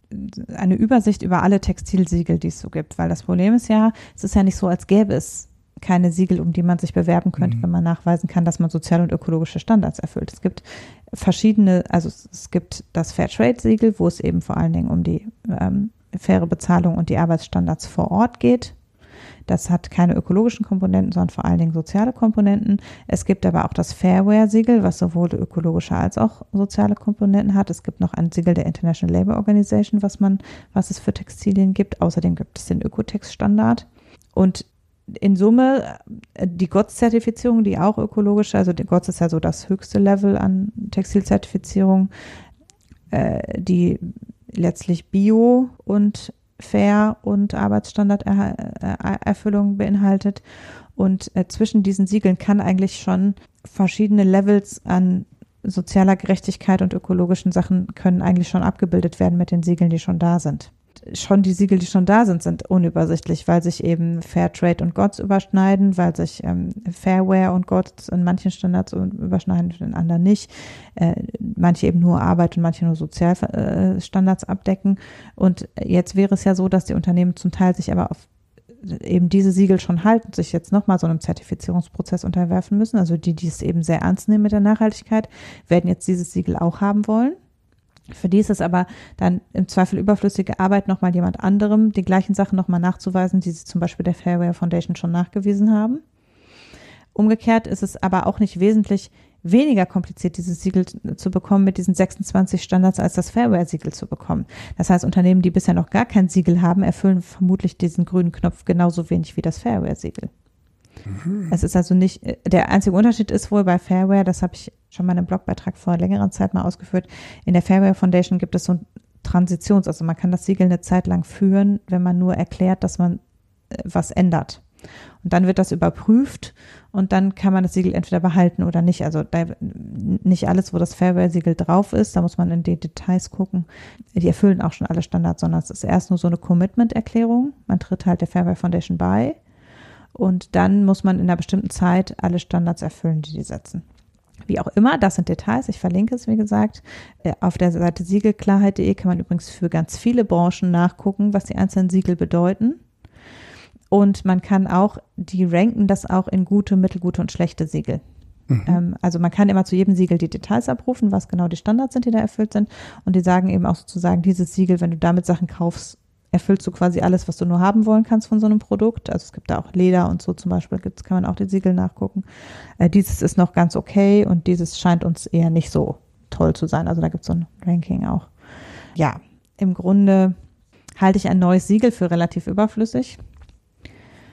eine Übersicht über alle Textilsiegel, die es so gibt, weil das Problem ist ja, es ist ja nicht so, als gäbe es keine Siegel, um die man sich bewerben könnte, mhm. wenn man nachweisen kann, dass man soziale und ökologische Standards erfüllt. Es gibt verschiedene, also es gibt das Fairtrade-Siegel, wo es eben vor allen Dingen um die ähm, faire Bezahlung und die Arbeitsstandards vor Ort geht. Das hat keine ökologischen Komponenten, sondern vor allen Dingen soziale Komponenten. Es gibt aber auch das Fairware-Siegel, was sowohl ökologische als auch soziale Komponenten hat. Es gibt noch ein Siegel der International Labour Organization, was man, was es für Textilien gibt. Außerdem gibt es den Ökotex-Standard. Und in Summe äh, die GOTS-Zertifizierung, die auch ökologische, also die GOTS ist ja so das höchste Level an Textilzertifizierung, äh, die letztlich Bio und Fair und Arbeitsstandarderfüllung beinhaltet. Und äh, zwischen diesen Siegeln kann eigentlich schon verschiedene Levels an sozialer Gerechtigkeit und ökologischen Sachen können eigentlich schon abgebildet werden mit den Siegeln, die schon da sind schon die Siegel, die schon da sind, sind unübersichtlich, weil sich eben Fairtrade und GOTS überschneiden, weil sich ähm, Fairware und GOTS in manchen Standards überschneiden, in anderen nicht. Äh, manche eben nur Arbeit und manche nur Sozialstandards äh, abdecken. Und jetzt wäre es ja so, dass die Unternehmen zum Teil sich aber auf eben diese Siegel schon halten, sich jetzt nochmal so einem Zertifizierungsprozess unterwerfen müssen. Also die, die es eben sehr ernst nehmen mit der Nachhaltigkeit, werden jetzt dieses Siegel auch haben wollen. Für die ist es aber dann im Zweifel überflüssige Arbeit, nochmal jemand anderem die gleichen Sachen nochmal nachzuweisen, die sie zum Beispiel der Fairware Foundation schon nachgewiesen haben. Umgekehrt ist es aber auch nicht wesentlich weniger kompliziert, dieses Siegel zu bekommen mit diesen 26 Standards, als das Fairware-Siegel zu bekommen. Das heißt, Unternehmen, die bisher noch gar kein Siegel haben, erfüllen vermutlich diesen grünen Knopf genauso wenig wie das Fairware-Siegel. Mhm. Es ist also nicht, der einzige Unterschied ist wohl bei Fairware, das habe ich schon mal in einem Blogbeitrag vor längerer Zeit mal ausgeführt, in der Fairware Foundation gibt es so ein Transitions, also man kann das Siegel eine Zeit lang führen, wenn man nur erklärt, dass man äh, was ändert. Und dann wird das überprüft und dann kann man das Siegel entweder behalten oder nicht. Also da, nicht alles, wo das Fairware-Siegel drauf ist, da muss man in die Details gucken. Die erfüllen auch schon alle Standards, sondern es ist erst nur so eine Commitment-Erklärung. Man tritt halt der Fairware Foundation bei und dann muss man in einer bestimmten Zeit alle Standards erfüllen, die die setzen. Wie auch immer, das sind Details. Ich verlinke es, wie gesagt. Äh, auf der Seite siegelklarheit.de kann man übrigens für ganz viele Branchen nachgucken, was die einzelnen Siegel bedeuten. Und man kann auch, die ranken das auch in gute, mittelgute und schlechte Siegel. Mhm. Ähm, also man kann immer zu jedem Siegel die Details abrufen, was genau die Standards sind, die da erfüllt sind. Und die sagen eben auch sozusagen, dieses Siegel, wenn du damit Sachen kaufst, erfüllst du quasi alles, was du nur haben wollen kannst von so einem Produkt. Also es gibt da auch Leder und so zum Beispiel, gibt's, kann man auch die Siegel nachgucken. Äh, dieses ist noch ganz okay und dieses scheint uns eher nicht so toll zu sein. Also da gibt's so ein Ranking auch. Ja, im Grunde halte ich ein neues Siegel für relativ überflüssig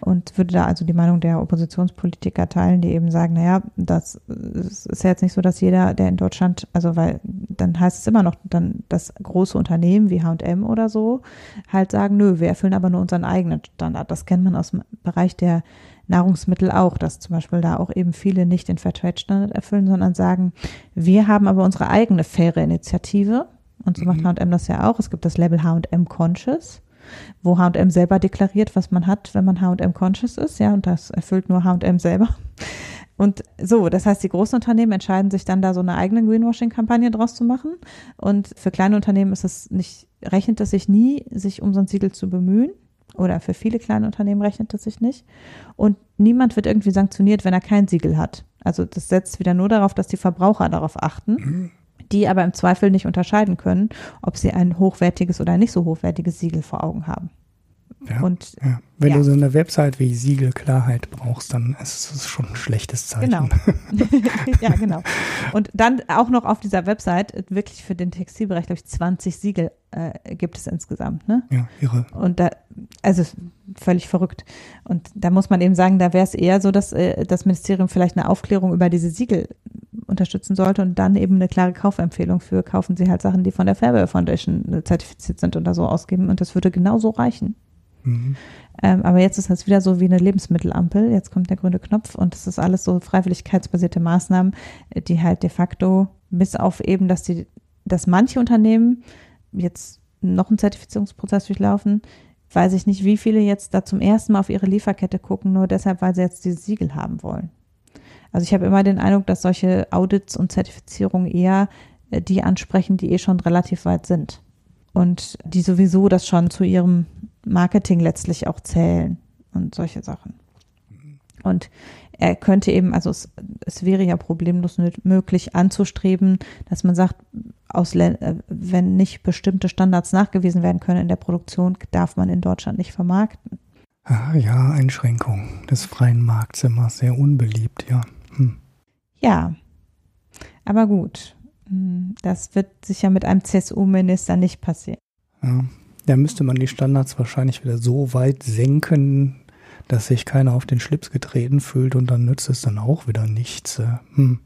und würde da also die Meinung der Oppositionspolitiker teilen, die eben sagen, naja, das ist ja jetzt nicht so, dass jeder, der in Deutschland, also weil dann heißt es immer noch, dann das große Unternehmen wie H&M oder so halt sagen, nö, wir erfüllen aber nur unseren eigenen Standard. Das kennt man aus dem Bereich der Nahrungsmittel auch, dass zum Beispiel da auch eben viele nicht den Fairtrade-Standard erfüllen, sondern sagen, wir haben aber unsere eigene faire Initiative. Und so macht H&M das ja auch. Es gibt das Label H&M Conscious wo H&M selber deklariert, was man hat, wenn man H&M conscious ist, ja, und das erfüllt nur H&M selber. Und so, das heißt, die großen Unternehmen entscheiden sich dann da so eine eigene Greenwashing-Kampagne draus zu machen. Und für kleine Unternehmen ist es nicht, rechnet es sich nie, sich um so ein Siegel zu bemühen. Oder für viele kleine Unternehmen rechnet es sich nicht. Und niemand wird irgendwie sanktioniert, wenn er kein Siegel hat. Also das setzt wieder nur darauf, dass die Verbraucher darauf achten. Die aber im Zweifel nicht unterscheiden können, ob sie ein hochwertiges oder nicht so hochwertiges Siegel vor Augen haben. Ja, und, ja. Wenn ja. du so eine Website wie Siegelklarheit brauchst, dann ist es schon ein schlechtes Zeichen. Genau. ja, genau. Und dann auch noch auf dieser Website, wirklich für den Textilbereich, glaube ich, 20 Siegel äh, gibt es insgesamt. Ne? Ja, irre. Und da, also völlig verrückt. Und da muss man eben sagen, da wäre es eher so, dass äh, das Ministerium vielleicht eine Aufklärung über diese Siegel unterstützen sollte und dann eben eine klare Kaufempfehlung für, kaufen Sie halt Sachen, die von der Fairwear Foundation äh, zertifiziert sind oder so ausgeben. Und das würde genauso reichen. Mhm. Ähm, aber jetzt ist das wieder so wie eine Lebensmittelampel. Jetzt kommt der grüne Knopf und es ist alles so freiwilligkeitsbasierte Maßnahmen, die halt de facto bis auf eben, dass die, dass manche Unternehmen jetzt noch einen Zertifizierungsprozess durchlaufen, weiß ich nicht, wie viele jetzt da zum ersten Mal auf ihre Lieferkette gucken, nur deshalb, weil sie jetzt dieses Siegel haben wollen. Also ich habe immer den Eindruck, dass solche Audits und Zertifizierungen eher äh, die ansprechen, die eh schon relativ weit sind und die sowieso das schon zu ihrem Marketing letztlich auch zählen und solche Sachen. Und er könnte eben, also es, es wäre ja problemlos möglich anzustreben, dass man sagt, aus, äh, wenn nicht bestimmte Standards nachgewiesen werden können in der Produktion, darf man in Deutschland nicht vermarkten. Ah, ja, Einschränkung des freien Markts immer sehr unbeliebt, ja. Ja, aber gut, hm, das wird sicher mit einem CSU-Minister nicht passieren. Ja, da müsste man die Standards wahrscheinlich wieder so weit senken, dass sich keiner auf den Schlips getreten fühlt und dann nützt es dann auch wieder nichts. Äh, hm.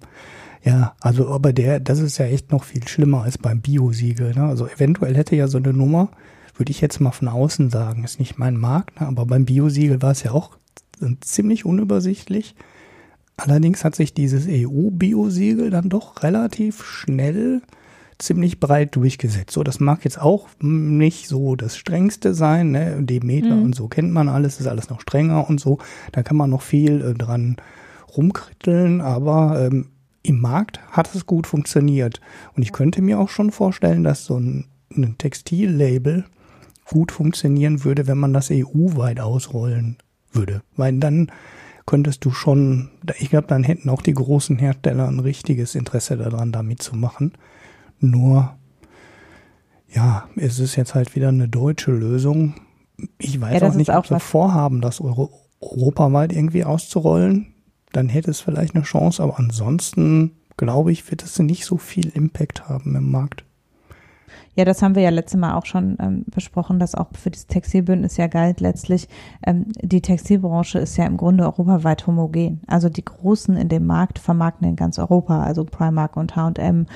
Ja, also aber der, das ist ja echt noch viel schlimmer als beim Biosiegel. Ne? Also eventuell hätte ja so eine Nummer, würde ich jetzt mal von außen sagen, ist nicht mein Markt, ne? aber beim Biosiegel war es ja auch ziemlich unübersichtlich. Allerdings hat sich dieses EU-Biosiegel dann doch relativ schnell ziemlich breit durchgesetzt. So, das mag jetzt auch nicht so das strengste sein, ne? Demeter mhm. und so kennt man alles, ist alles noch strenger und so. Da kann man noch viel äh, dran rumkritteln, aber ähm, im Markt hat es gut funktioniert. Und ich könnte mir auch schon vorstellen, dass so ein, ein Textillabel gut funktionieren würde, wenn man das EU-weit ausrollen würde. Weil dann könntest du schon, ich glaube, dann hätten auch die großen Hersteller ein richtiges Interesse daran, da mitzumachen. Nur, ja, es ist jetzt halt wieder eine deutsche Lösung. Ich weiß ja, auch nicht, auch ob sie vorhaben, das Euro europaweit irgendwie auszurollen. Dann hätte es vielleicht eine Chance, aber ansonsten glaube ich, wird es nicht so viel Impact haben im Markt. Ja, das haben wir ja letztes Mal auch schon ähm, besprochen, dass auch für dieses Textilbündnis ja galt letztlich, ähm, die Textilbranche ist ja im Grunde europaweit homogen. Also die Großen in dem Markt vermarkten in ganz Europa, also Primark und H&M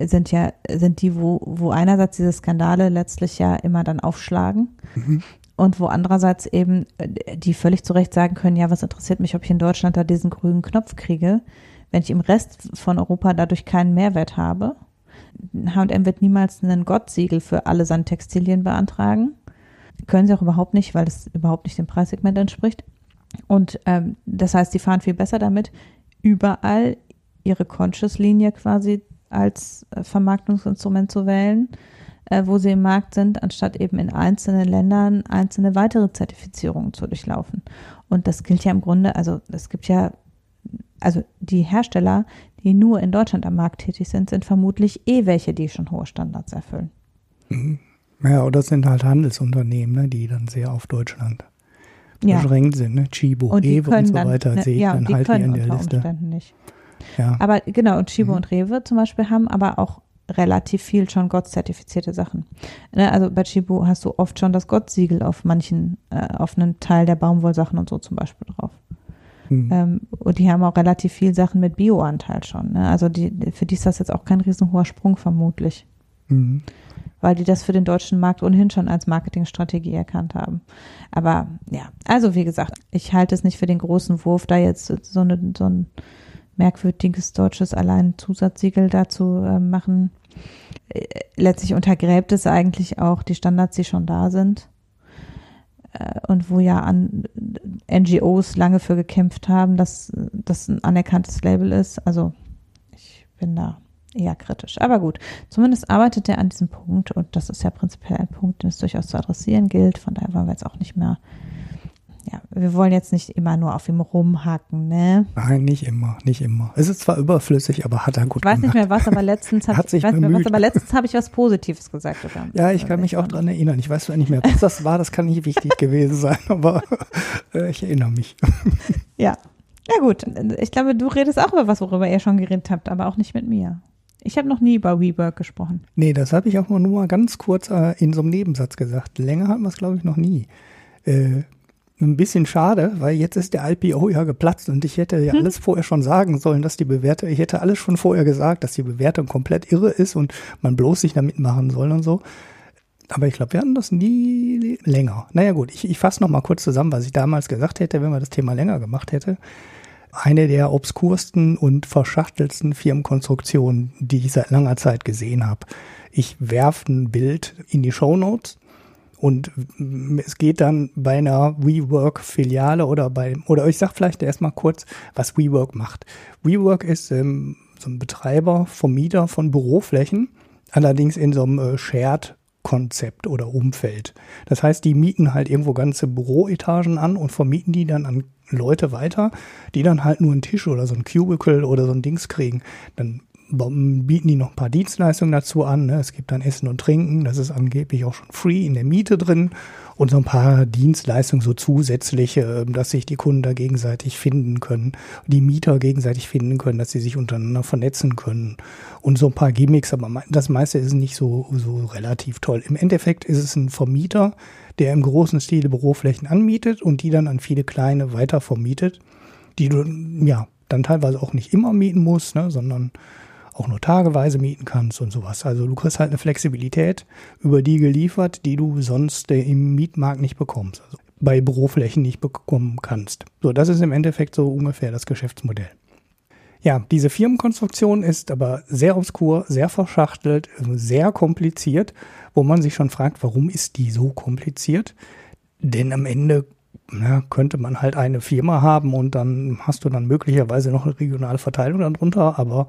sind ja, sind die, wo, wo einerseits diese Skandale letztlich ja immer dann aufschlagen. Mhm. Und wo andererseits eben äh, die völlig zu Recht sagen können, ja, was interessiert mich, ob ich in Deutschland da diesen grünen Knopf kriege, wenn ich im Rest von Europa dadurch keinen Mehrwert habe. H&M wird niemals einen Gottsiegel für alle seine Textilien beantragen. Können sie auch überhaupt nicht, weil es überhaupt nicht dem Preissegment entspricht. Und ähm, das heißt, die fahren viel besser damit, überall ihre Conscious-Linie quasi als äh, Vermarktungsinstrument zu wählen, äh, wo sie im Markt sind, anstatt eben in einzelnen Ländern einzelne weitere Zertifizierungen zu durchlaufen. Und das gilt ja im Grunde, also es gibt ja, also die Hersteller, die nur in Deutschland am Markt tätig sind, sind vermutlich eh welche, die schon hohe Standards erfüllen. Mhm. Ja, oder sind halt Handelsunternehmen, ne, die dann sehr auf Deutschland ja. beschränkt sind, ne? Chibo, und Ewe und so weiter, ne, sehe ich ja, dann halt hier in der Liste. Umständen nicht. Ja. Aber genau, und Chibo mhm. und Rewe zum Beispiel haben aber auch relativ viel schon Gott-zertifizierte Sachen. Ne, also bei Chibo hast du oft schon das Gott-Siegel auf manchen, äh, auf einen Teil der Baumwollsachen und so zum Beispiel drauf. Mhm. Ähm, und die haben auch relativ viel Sachen mit Bio-Anteil schon. Ne? Also die, für die ist das jetzt auch kein riesenhoher Sprung vermutlich. Mhm. Weil die das für den deutschen Markt ohnehin schon als Marketingstrategie erkannt haben. Aber ja, also wie gesagt, ich halte es nicht für den großen Wurf, da jetzt so, eine, so ein merkwürdiges deutsches Alleinzusatzsiegel dazu äh, machen. Letztlich untergräbt es eigentlich auch die Standards, die schon da sind und wo ja an NGOs lange für gekämpft haben, dass das ein anerkanntes Label ist. Also ich bin da eher kritisch. Aber gut, zumindest arbeitet er an diesem Punkt und das ist ja prinzipiell ein Punkt, den es durchaus zu adressieren gilt. Von daher wollen wir jetzt auch nicht mehr ja, wir wollen jetzt nicht immer nur auf ihm rumhacken, ne? Nein, nicht immer, nicht immer. Es ist zwar überflüssig, aber hat er gut gemacht. Ich weiß nicht mehr was, aber letztens habe ich, weiß nicht mehr was, aber letztens habe ich was Positives gesagt. Oder? Ja, ich kann mich auch dran erinnern. Ich weiß zwar nicht mehr, was das war, das kann nicht wichtig gewesen sein, aber äh, ich erinnere mich. ja. Ja gut, ich glaube, du redest auch über was, worüber ihr schon geredet habt, aber auch nicht mit mir. Ich habe noch nie über WeWork gesprochen. Nee, das habe ich auch nur mal ganz kurz äh, in so einem Nebensatz gesagt. Länger hatten wir es, glaube ich, noch nie. Äh, ein bisschen schade, weil jetzt ist der IPO ja geplatzt und ich hätte ja hm. alles vorher schon sagen sollen, dass die Bewertung, ich hätte alles schon vorher gesagt, dass die Bewertung komplett irre ist und man bloß nicht damit machen soll und so. Aber ich glaube, wir hatten das nie länger. Naja gut, ich, ich fasse noch mal kurz zusammen, was ich damals gesagt hätte, wenn man das Thema länger gemacht hätte eine der obskursten und verschachtelsten Firmenkonstruktionen, die ich seit langer Zeit gesehen habe. Ich werfe ein Bild in die Show Notes und es geht dann bei einer WeWork-Filiale oder bei, oder ich sag vielleicht erstmal kurz, was WeWork macht. WeWork ist ähm, so ein Betreiber, Vermieter von Büroflächen, allerdings in so einem äh, Shared Konzept oder Umfeld. Das heißt, die mieten halt irgendwo ganze Büroetagen an und vermieten die dann an Leute weiter, die dann halt nur einen Tisch oder so ein Cubicle oder so ein Dings kriegen. Dann bieten die noch ein paar Dienstleistungen dazu an. Ne? Es gibt dann Essen und Trinken, das ist angeblich auch schon free in der Miete drin und so ein paar Dienstleistungen so zusätzliche, ähm, dass sich die Kunden da gegenseitig finden können, die Mieter gegenseitig finden können, dass sie sich untereinander vernetzen können und so ein paar Gimmicks, aber das meiste ist nicht so, so relativ toll. Im Endeffekt ist es ein Vermieter, der im großen Stil Büroflächen anmietet und die dann an viele kleine weiter vermietet, die du ja dann teilweise auch nicht immer mieten musst, ne, sondern auch nur tageweise mieten kannst und sowas. Also du kriegst halt eine Flexibilität über die geliefert, die du sonst im Mietmarkt nicht bekommst. Also bei Büroflächen nicht bekommen kannst. So, das ist im Endeffekt so ungefähr das Geschäftsmodell. Ja, diese Firmenkonstruktion ist aber sehr obskur, sehr verschachtelt, sehr kompliziert, wo man sich schon fragt, warum ist die so kompliziert? Denn am Ende na, könnte man halt eine Firma haben und dann hast du dann möglicherweise noch eine regionale Verteilung darunter, aber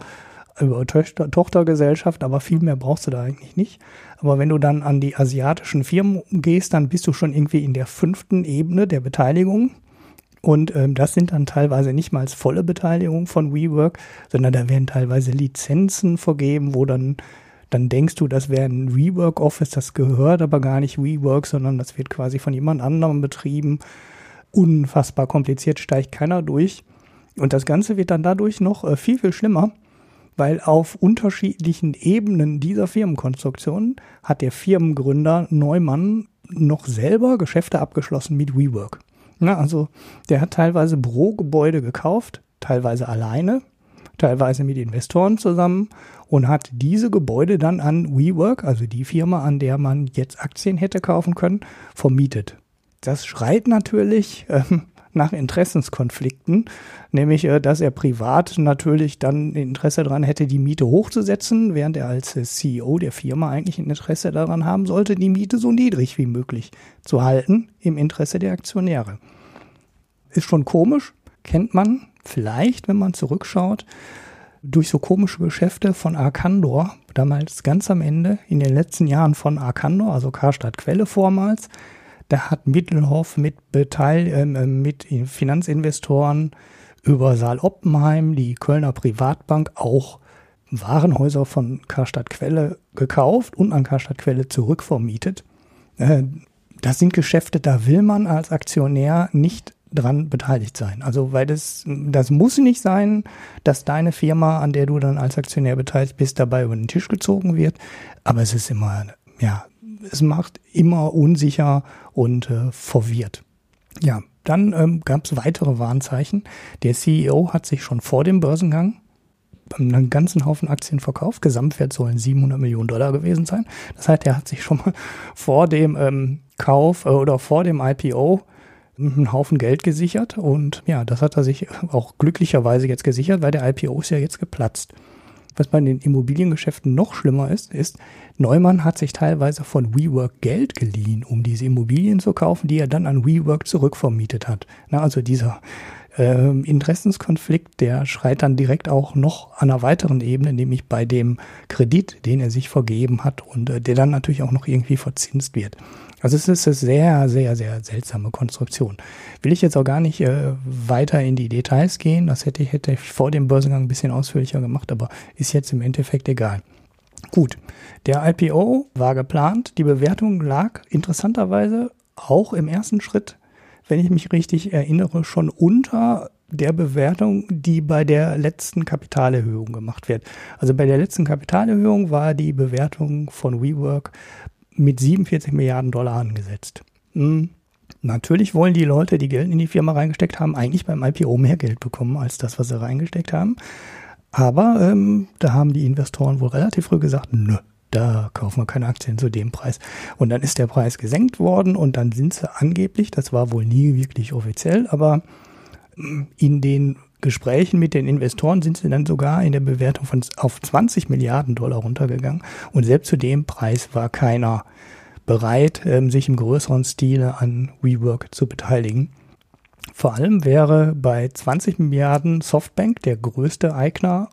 über Töchter, Tochtergesellschaft, aber viel mehr brauchst du da eigentlich nicht. Aber wenn du dann an die asiatischen Firmen gehst, dann bist du schon irgendwie in der fünften Ebene der Beteiligung. Und ähm, das sind dann teilweise nicht mal volle Beteiligung von WeWork, sondern da werden teilweise Lizenzen vergeben, wo dann, dann denkst du, das wäre ein WeWork-Office, das gehört aber gar nicht WeWork, sondern das wird quasi von jemand anderem betrieben. Unfassbar kompliziert, steigt keiner durch. Und das Ganze wird dann dadurch noch äh, viel, viel schlimmer, weil auf unterschiedlichen Ebenen dieser Firmenkonstruktion hat der Firmengründer Neumann noch selber Geschäfte abgeschlossen mit WeWork. Na, also der hat teilweise Bürogebäude gekauft, teilweise alleine, teilweise mit Investoren zusammen und hat diese Gebäude dann an WeWork, also die Firma, an der man jetzt Aktien hätte kaufen können, vermietet. Das schreit natürlich ähm, nach Interessenskonflikten, nämlich äh, dass er privat natürlich dann Interesse daran hätte, die Miete hochzusetzen, während er als äh, CEO der Firma eigentlich ein Interesse daran haben sollte, die Miete so niedrig wie möglich zu halten im Interesse der Aktionäre. Ist schon komisch, kennt man vielleicht, wenn man zurückschaut, durch so komische Geschäfte von Arcandor, damals ganz am Ende, in den letzten Jahren von Arcandor, also Karstadt Quelle vormals, da hat Mittelhoff mit, Beteil, ähm, äh, mit Finanzinvestoren über Saal Oppenheim, die Kölner Privatbank, auch Warenhäuser von Karstadt Quelle gekauft und an Karstadt Quelle zurückvermietet. Äh, das sind Geschäfte, da will man als Aktionär nicht dran beteiligt sein. Also, weil das, das muss nicht sein, dass deine Firma, an der du dann als Aktionär beteiligt bist, dabei über den Tisch gezogen wird. Aber es ist immer, ja, es macht immer unsicher und äh, verwirrt. Ja, dann ähm, gab es weitere Warnzeichen. Der CEO hat sich schon vor dem Börsengang einen ganzen Haufen Aktien verkauft. Gesamtwert sollen 700 Millionen Dollar gewesen sein. Das heißt, er hat sich schon mal vor dem ähm, Kauf äh, oder vor dem IPO einen Haufen Geld gesichert. Und ja, das hat er sich auch glücklicherweise jetzt gesichert, weil der IPO ist ja jetzt geplatzt. Was bei den Immobiliengeschäften noch schlimmer ist, ist, Neumann hat sich teilweise von WeWork Geld geliehen, um diese Immobilien zu kaufen, die er dann an WeWork zurückvermietet hat. Na, also dieser äh, Interessenskonflikt, der schreit dann direkt auch noch an einer weiteren Ebene, nämlich bei dem Kredit, den er sich vergeben hat und äh, der dann natürlich auch noch irgendwie verzinst wird. Also es ist eine sehr, sehr, sehr seltsame Konstruktion. Will ich jetzt auch gar nicht äh, weiter in die Details gehen. Das hätte ich, hätte ich vor dem Börsengang ein bisschen ausführlicher gemacht, aber ist jetzt im Endeffekt egal. Gut, der IPO war geplant. Die Bewertung lag interessanterweise auch im ersten Schritt, wenn ich mich richtig erinnere, schon unter der Bewertung, die bei der letzten Kapitalerhöhung gemacht wird. Also bei der letzten Kapitalerhöhung war die Bewertung von WeWork mit 47 Milliarden Dollar angesetzt. Hm. Natürlich wollen die Leute, die Geld in die Firma reingesteckt haben, eigentlich beim IPO mehr Geld bekommen als das, was sie reingesteckt haben. Aber ähm, da haben die Investoren wohl relativ früh gesagt, nö, da kaufen wir keine Aktien zu dem Preis. Und dann ist der Preis gesenkt worden und dann sind sie angeblich, das war wohl nie wirklich offiziell, aber hm, in den Gesprächen mit den Investoren sind sie dann sogar in der Bewertung von auf 20 Milliarden Dollar runtergegangen. Und selbst zu dem Preis war keiner bereit, ähm, sich im größeren Stile an WeWork zu beteiligen. Vor allem wäre bei 20 Milliarden Softbank der größte Eigner,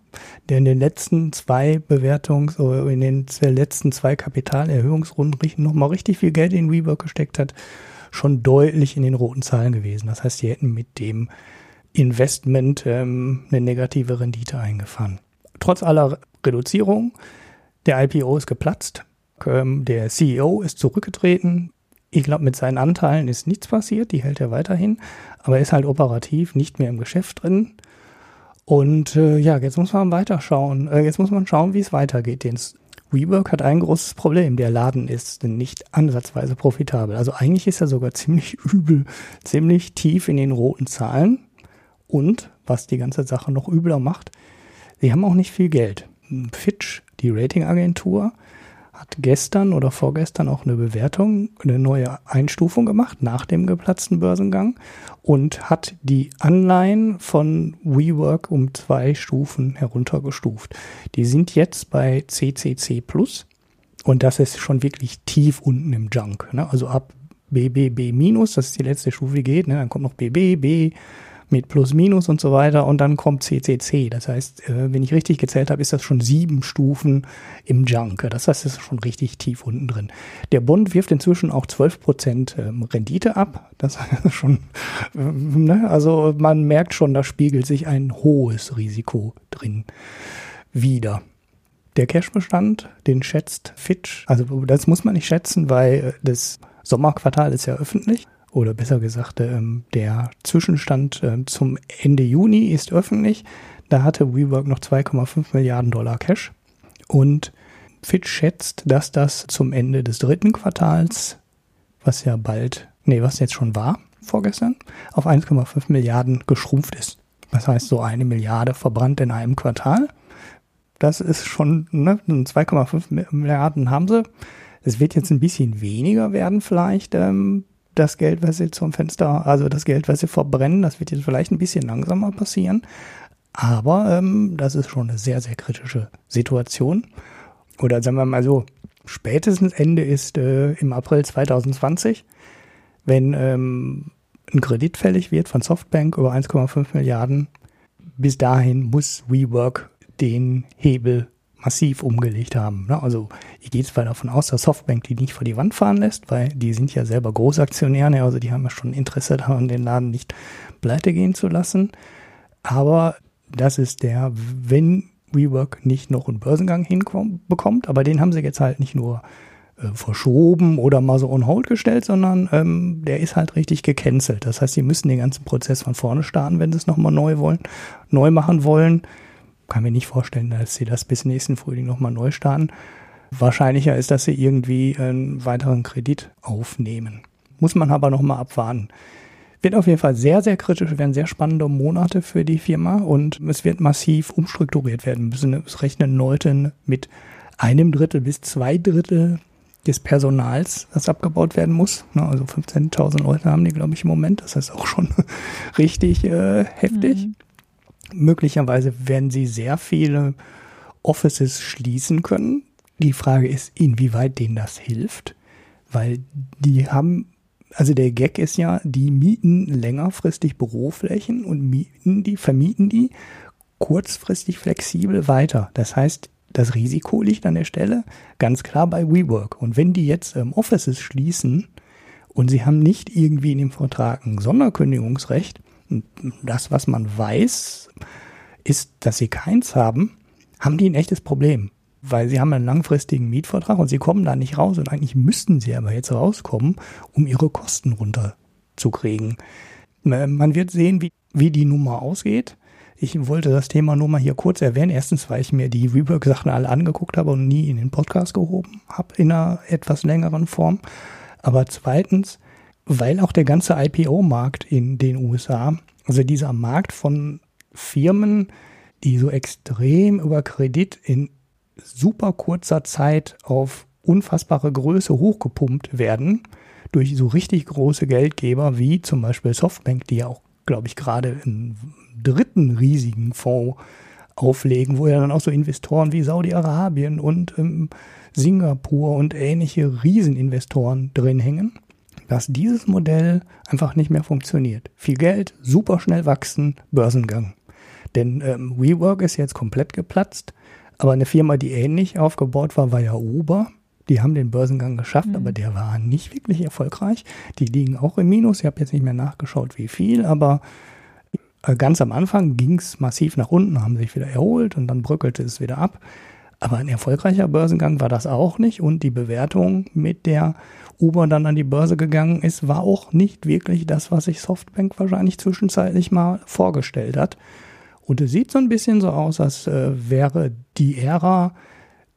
der in den letzten zwei Bewertungs- oder in den letzten zwei Kapitalerhöhungsrunden nochmal richtig viel Geld in WeWork gesteckt hat, schon deutlich in den roten Zahlen gewesen. Das heißt, sie hätten mit dem Investment ähm, eine negative Rendite eingefahren. Trotz aller Reduzierung, der IPO ist geplatzt, ähm, der CEO ist zurückgetreten. Ich glaube, mit seinen Anteilen ist nichts passiert, die hält er weiterhin, aber er ist halt operativ nicht mehr im Geschäft drin. Und äh, ja, jetzt muss man weiterschauen. Äh, jetzt muss man schauen, wie es weitergeht. Den WeWork hat ein großes Problem. Der Laden ist nicht ansatzweise profitabel. Also eigentlich ist er sogar ziemlich übel, ziemlich tief in den roten Zahlen. Und, was die ganze Sache noch übler macht, sie haben auch nicht viel Geld. Fitch, die Ratingagentur, hat gestern oder vorgestern auch eine Bewertung, eine neue Einstufung gemacht nach dem geplatzten Börsengang und hat die Anleihen von WeWork um zwei Stufen heruntergestuft. Die sind jetzt bei CCC Plus und das ist schon wirklich tief unten im Junk. Ne? Also ab BBB minus, das ist die letzte Stufe, die geht, ne? dann kommt noch BB, B, mit Plus, Minus und so weiter und dann kommt CCC. Das heißt, äh, wenn ich richtig gezählt habe, ist das schon sieben Stufen im Junk. Das heißt, es ist schon richtig tief unten drin. Der Bund wirft inzwischen auch 12 Prozent ähm, Rendite ab. Das ist schon, ähm, ne? also man merkt schon, da spiegelt sich ein hohes Risiko drin wieder. Der Cashbestand, den schätzt Fitch, also das muss man nicht schätzen, weil äh, das Sommerquartal ist ja öffentlich oder besser gesagt, ähm, der Zwischenstand äh, zum Ende Juni ist öffentlich. Da hatte WeWork noch 2,5 Milliarden Dollar Cash und Fitch schätzt, dass das zum Ende des dritten Quartals, was ja bald, nee, was jetzt schon war, vorgestern, auf 1,5 Milliarden geschrumpft ist. Das heißt, so eine Milliarde verbrannt in einem Quartal. Das ist schon, ne, 2,5 Milliarden haben sie. Es wird jetzt ein bisschen weniger werden vielleicht, ähm, das Geld, was sie zum Fenster, also das Geld, was sie verbrennen, das wird jetzt vielleicht ein bisschen langsamer passieren. Aber ähm, das ist schon eine sehr, sehr kritische Situation. Oder sagen wir mal so, spätestens Ende ist äh, im April 2020, wenn ähm, ein Kredit fällig wird von Softbank über 1,5 Milliarden. Bis dahin muss WeWork den Hebel massiv umgelegt haben. Ne? Also ich gehe zwar davon aus, dass Softbank die nicht vor die Wand fahren lässt, weil die sind ja selber Großaktionäre, also die haben ja schon Interesse daran, den Laden nicht pleite gehen zu lassen. Aber das ist der, wenn WeWork nicht noch einen Börsengang hinbekommt, aber den haben sie jetzt halt nicht nur äh, verschoben oder mal so on hold gestellt, sondern ähm, der ist halt richtig gecancelt. Das heißt, sie müssen den ganzen Prozess von vorne starten, wenn sie es nochmal neu wollen, neu machen wollen kann mir nicht vorstellen, dass sie das bis nächsten Frühling nochmal neu starten. Wahrscheinlicher ist, dass sie irgendwie einen weiteren Kredit aufnehmen. Muss man aber nochmal abwarten. Wird auf jeden Fall sehr, sehr kritisch, werden sehr spannende Monate für die Firma und es wird massiv umstrukturiert werden. Es rechnen Leute mit einem Drittel bis zwei Drittel des Personals, das abgebaut werden muss. Also 15.000 Leute haben die, glaube ich, im Moment. Das ist auch schon richtig äh, heftig. Mhm. Möglicherweise werden sie sehr viele Offices schließen können. Die Frage ist, inwieweit denen das hilft, weil die haben, also der Gag ist ja, die mieten längerfristig Büroflächen und mieten die, vermieten die kurzfristig flexibel weiter. Das heißt, Das Risiko liegt an der Stelle ganz klar bei WeWork. Und wenn die jetzt ähm, Offices schließen und sie haben nicht irgendwie in dem Vertrag ein Sonderkündigungsrecht, das, was man weiß, ist, dass sie keins haben, haben die ein echtes Problem. Weil sie haben einen langfristigen Mietvertrag und sie kommen da nicht raus und eigentlich müssten sie aber jetzt rauskommen, um ihre Kosten runterzukriegen. Man wird sehen, wie, wie die Nummer ausgeht. Ich wollte das Thema nur mal hier kurz erwähnen. Erstens, weil ich mir die Rework-Sachen alle angeguckt habe und nie in den Podcast gehoben habe in einer etwas längeren Form. Aber zweitens, weil auch der ganze IPO-Markt in den USA, also dieser Markt von Firmen, die so extrem über Kredit in super kurzer Zeit auf unfassbare Größe hochgepumpt werden durch so richtig große Geldgeber wie zum Beispiel Softbank, die ja auch, glaube ich, gerade einen dritten riesigen Fonds auflegen, wo ja dann auch so Investoren wie Saudi-Arabien und ähm, Singapur und ähnliche Rieseninvestoren drin hängen, dass dieses Modell einfach nicht mehr funktioniert. Viel Geld, super schnell wachsen, Börsengang. Denn ähm, WeWork ist jetzt komplett geplatzt. Aber eine Firma, die ähnlich aufgebaut war, war ja Uber. Die haben den Börsengang geschafft, mhm. aber der war nicht wirklich erfolgreich. Die liegen auch im Minus. Ich habe jetzt nicht mehr nachgeschaut, wie viel, aber äh, ganz am Anfang ging es massiv nach unten, haben sich wieder erholt und dann bröckelte es wieder ab. Aber ein erfolgreicher Börsengang war das auch nicht und die Bewertung, mit der Uber dann an die Börse gegangen ist, war auch nicht wirklich das, was sich Softbank wahrscheinlich zwischenzeitlich mal vorgestellt hat. Und es sieht so ein bisschen so aus, als äh, wäre die Ära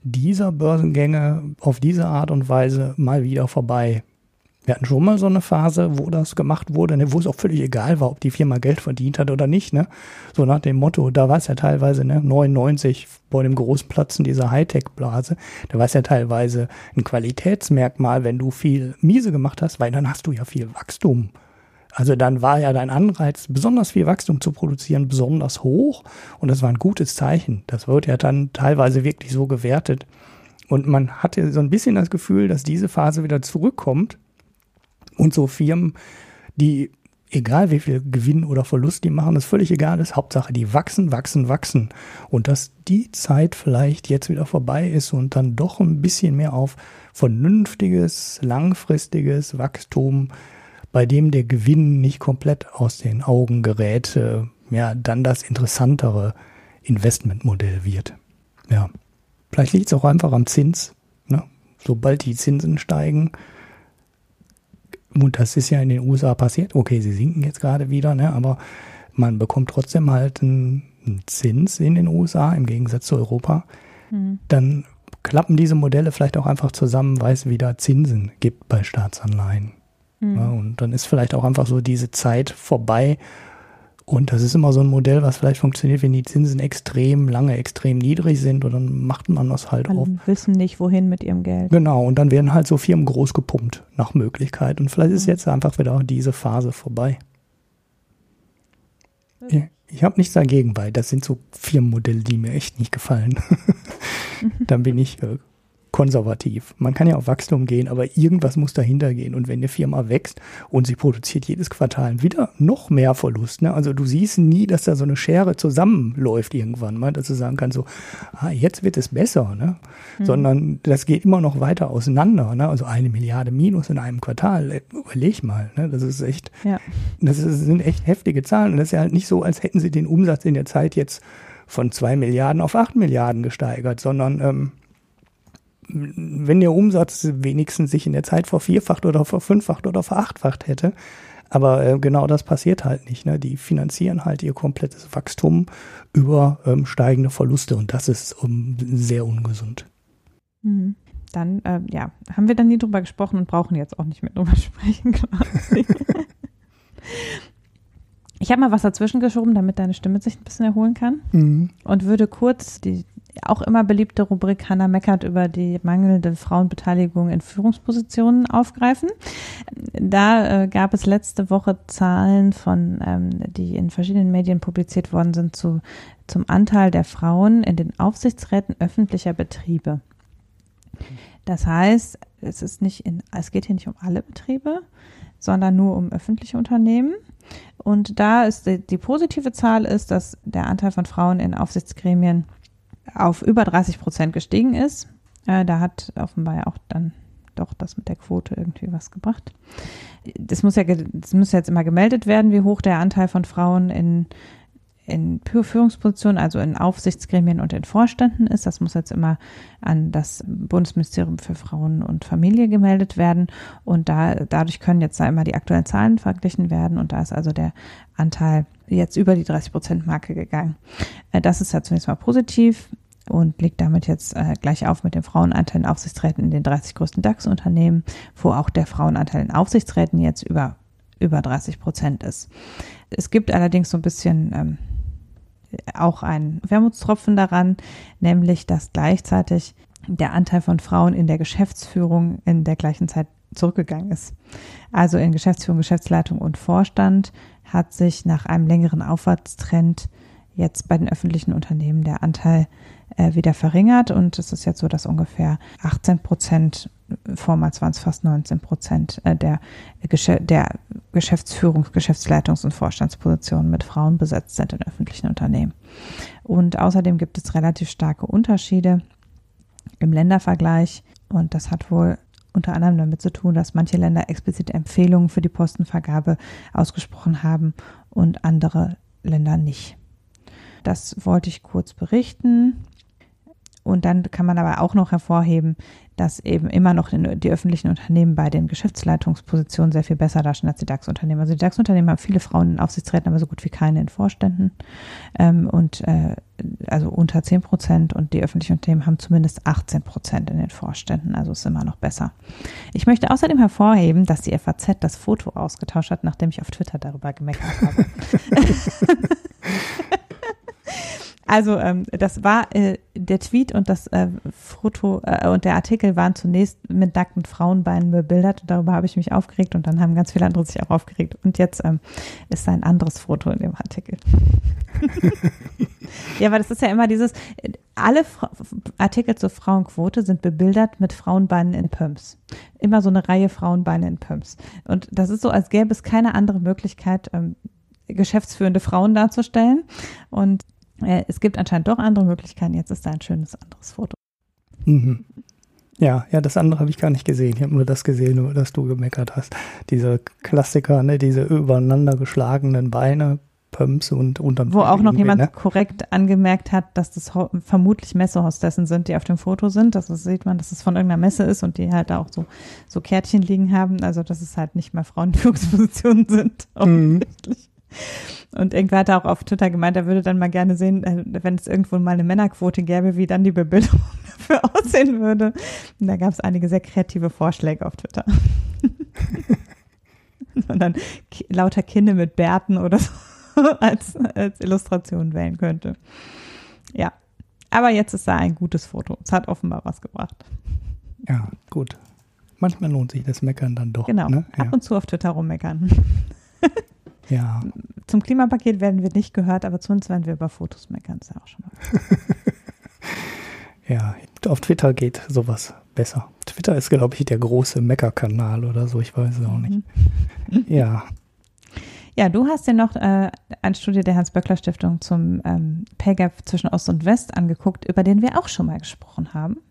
dieser Börsengänge auf diese Art und Weise mal wieder vorbei. Wir hatten schon mal so eine Phase, wo das gemacht wurde, ne, wo es auch völlig egal war, ob die Firma Geld verdient hat oder nicht. Ne? So nach dem Motto, da war es ja teilweise ne, 99 bei dem Großplatzen dieser Hightech-Blase, da war es ja teilweise ein Qualitätsmerkmal, wenn du viel miese gemacht hast, weil dann hast du ja viel Wachstum also dann war ja dein Anreiz, besonders viel Wachstum zu produzieren, besonders hoch. Und das war ein gutes Zeichen. Das wird ja dann teilweise wirklich so gewertet. Und man hatte so ein bisschen das Gefühl, dass diese Phase wieder zurückkommt. Und so Firmen, die, egal wie viel Gewinn oder Verlust die machen, ist völlig egal ist. Hauptsache, die wachsen, wachsen, wachsen. Und dass die Zeit vielleicht jetzt wieder vorbei ist und dann doch ein bisschen mehr auf vernünftiges, langfristiges Wachstum bei dem der Gewinn nicht komplett aus den Augen gerät, äh, ja, dann das interessantere Investmentmodell wird. Ja. Vielleicht liegt es auch einfach am Zins. Ne? Sobald die Zinsen steigen, und das ist ja in den USA passiert, okay, sie sinken jetzt gerade wieder, ne? aber man bekommt trotzdem halt einen, einen Zins in den USA im Gegensatz zu Europa. Mhm. Dann klappen diese Modelle vielleicht auch einfach zusammen, weil es wieder Zinsen gibt bei Staatsanleihen. Mhm. Ja, und dann ist vielleicht auch einfach so diese Zeit vorbei. Und das ist immer so ein Modell, was vielleicht funktioniert, wenn die Zinsen extrem lange, extrem niedrig sind und dann macht man das halt Alle auf. wissen nicht, wohin mit ihrem Geld. Genau, und dann werden halt so Firmen groß gepumpt nach Möglichkeit. Und vielleicht ist mhm. jetzt einfach wieder diese Phase vorbei. Ich, ich habe nichts dagegen, weil das sind so Firmenmodelle, die mir echt nicht gefallen. dann bin ich äh, konservativ. Man kann ja auf Wachstum gehen, aber irgendwas muss dahinter gehen. Und wenn eine Firma wächst und sie produziert jedes Quartal wieder noch mehr Verlust, ne? also du siehst nie, dass da so eine Schere zusammenläuft irgendwann mal, dass du sagen kannst, so, ah, jetzt wird es besser, ne? Mhm. sondern das geht immer noch weiter auseinander. Ne? Also eine Milliarde Minus in einem Quartal, äh, überleg mal, ne? das ist echt, ja. das ist, sind echt heftige Zahlen. Und das ist ja halt nicht so, als hätten sie den Umsatz in der Zeit jetzt von zwei Milliarden auf acht Milliarden gesteigert, sondern ähm, wenn der Umsatz wenigstens sich in der Zeit vervierfacht oder verfünffacht oder verachtfacht hätte. Aber äh, genau das passiert halt nicht. Ne? Die finanzieren halt ihr komplettes Wachstum über ähm, steigende Verluste und das ist um, sehr ungesund. Mhm. Dann, äh, ja, haben wir dann nie drüber gesprochen und brauchen jetzt auch nicht mehr drüber sprechen quasi. Ich habe mal was dazwischen geschoben, damit deine Stimme sich ein bisschen erholen kann. Mhm. Und würde kurz die auch immer beliebte Rubrik Hanna meckert über die mangelnde Frauenbeteiligung in Führungspositionen aufgreifen. Da äh, gab es letzte Woche Zahlen von, ähm, die in verschiedenen Medien publiziert worden sind zu, zum Anteil der Frauen in den Aufsichtsräten öffentlicher Betriebe. Das heißt, es ist nicht in, es geht hier nicht um alle Betriebe, sondern nur um öffentliche Unternehmen. Und da ist die, die positive Zahl ist, dass der Anteil von Frauen in Aufsichtsgremien auf über 30 Prozent gestiegen ist. Äh, da hat offenbar ja auch dann doch das mit der Quote irgendwie was gebracht. Das muss ja, das muss jetzt immer gemeldet werden, wie hoch der Anteil von Frauen in in Führungspositionen, also in Aufsichtsgremien und in Vorständen ist. Das muss jetzt immer an das Bundesministerium für Frauen und Familie gemeldet werden. Und da, dadurch können jetzt da immer die aktuellen Zahlen verglichen werden. Und da ist also der Anteil jetzt über die 30 Prozent Marke gegangen. Äh, das ist ja zunächst mal positiv und liegt damit jetzt äh, gleich auf mit dem Frauenanteil in Aufsichtsräten in den 30 größten DAX-Unternehmen, wo auch der Frauenanteil in Aufsichtsräten jetzt über über 30 Prozent ist. Es gibt allerdings so ein bisschen ähm, auch ein Wermutstropfen daran, nämlich dass gleichzeitig der Anteil von Frauen in der Geschäftsführung in der gleichen Zeit zurückgegangen ist. Also in Geschäftsführung, Geschäftsleitung und Vorstand hat sich nach einem längeren Aufwärtstrend jetzt bei den öffentlichen Unternehmen der Anteil äh, wieder verringert und es ist jetzt so, dass ungefähr 18 Prozent vormals waren es fast 19 Prozent äh, der, der Geschäftsführungs-, Geschäftsleitungs- und Vorstandspositionen mit Frauen besetzt sind in öffentlichen Unternehmen. Und außerdem gibt es relativ starke Unterschiede im Ländervergleich. Und das hat wohl unter anderem damit zu tun, dass manche Länder explizite Empfehlungen für die Postenvergabe ausgesprochen haben und andere Länder nicht. Das wollte ich kurz berichten. Und dann kann man aber auch noch hervorheben, dass eben immer noch die öffentlichen Unternehmen bei den Geschäftsleitungspositionen sehr viel besser dastehen als die DAX-Unternehmen. Also die DAX-Unternehmen haben viele Frauen in Aufsichtsräten, aber so gut wie keine in Vorständen. Ähm, und äh, also unter 10 Prozent und die öffentlichen Unternehmen haben zumindest 18 Prozent in den Vorständen. Also ist immer noch besser. Ich möchte außerdem hervorheben, dass die FAZ das Foto ausgetauscht hat, nachdem ich auf Twitter darüber gemeckert habe. Also ähm, das war äh, der Tweet und das äh, Foto äh, und der Artikel waren zunächst mit nackten Frauenbeinen bebildert. Darüber habe ich mich aufgeregt und dann haben ganz viele andere sich auch aufgeregt. Und jetzt ähm, ist ein anderes Foto in dem Artikel. ja, weil das ist ja immer dieses, alle Fra Artikel zur Frauenquote sind bebildert mit Frauenbeinen in Pumps. Immer so eine Reihe Frauenbeine in Pumps. Und das ist so, als gäbe es keine andere Möglichkeit, ähm, geschäftsführende Frauen darzustellen. Und äh, es gibt anscheinend doch andere Möglichkeiten. Jetzt ist da ein schönes anderes Foto. Mhm. Ja, ja, das andere habe ich gar nicht gesehen. Ich habe nur das gesehen, über das du gemeckert hast. Diese Klassiker, ne, diese übereinander geschlagenen Beine, Pumps und unterm Wo auch noch jemand ne? korrekt angemerkt hat, dass das vermutlich Messehostessen sind, die auf dem Foto sind. Das sieht man, dass es von irgendeiner Messe ist und die halt auch so, so Kärtchen liegen haben. Also, dass es halt nicht mehr Frauenführungspositionen sind, mhm. offensichtlich. Mhm. Und irgendwer hat auch auf Twitter gemeint, er würde dann mal gerne sehen, äh, wenn es irgendwo mal eine Männerquote gäbe, wie dann die Bebilderung dafür aussehen würde. Und da gab es einige sehr kreative Vorschläge auf Twitter. Und dann lauter Kinder mit Bärten oder so als, als Illustration wählen könnte. Ja. Aber jetzt ist da ein gutes Foto. Es hat offenbar was gebracht. Ja, gut. Manchmal lohnt sich das Meckern dann doch. Genau. Ne? Ja. Ab und zu auf Twitter rummeckern. Ja. Zum Klimapaket werden wir nicht gehört, aber zumindest werden wir über Fotos meckern. Ist ja auch schon mal. ja, auf Twitter geht sowas besser. Twitter ist, glaube ich, der große Meckerkanal oder so. Ich weiß es auch nicht. Mhm. Ja. Ja, du hast dir noch äh, eine Studie der Hans-Böckler-Stiftung zum ähm, Pay Gap zwischen Ost und West angeguckt, über den wir auch schon mal gesprochen haben.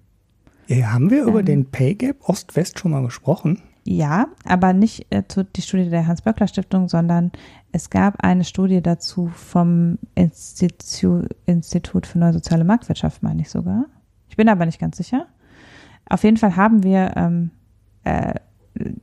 Ja, haben wir ähm, über den Pay Gap Ost-West schon mal gesprochen? Ja, aber nicht äh, die Studie der Hans-Böckler-Stiftung, sondern es gab eine Studie dazu vom Institu Institut für Neue Soziale Marktwirtschaft, meine ich sogar. Ich bin aber nicht ganz sicher. Auf jeden Fall haben wir ähm, äh,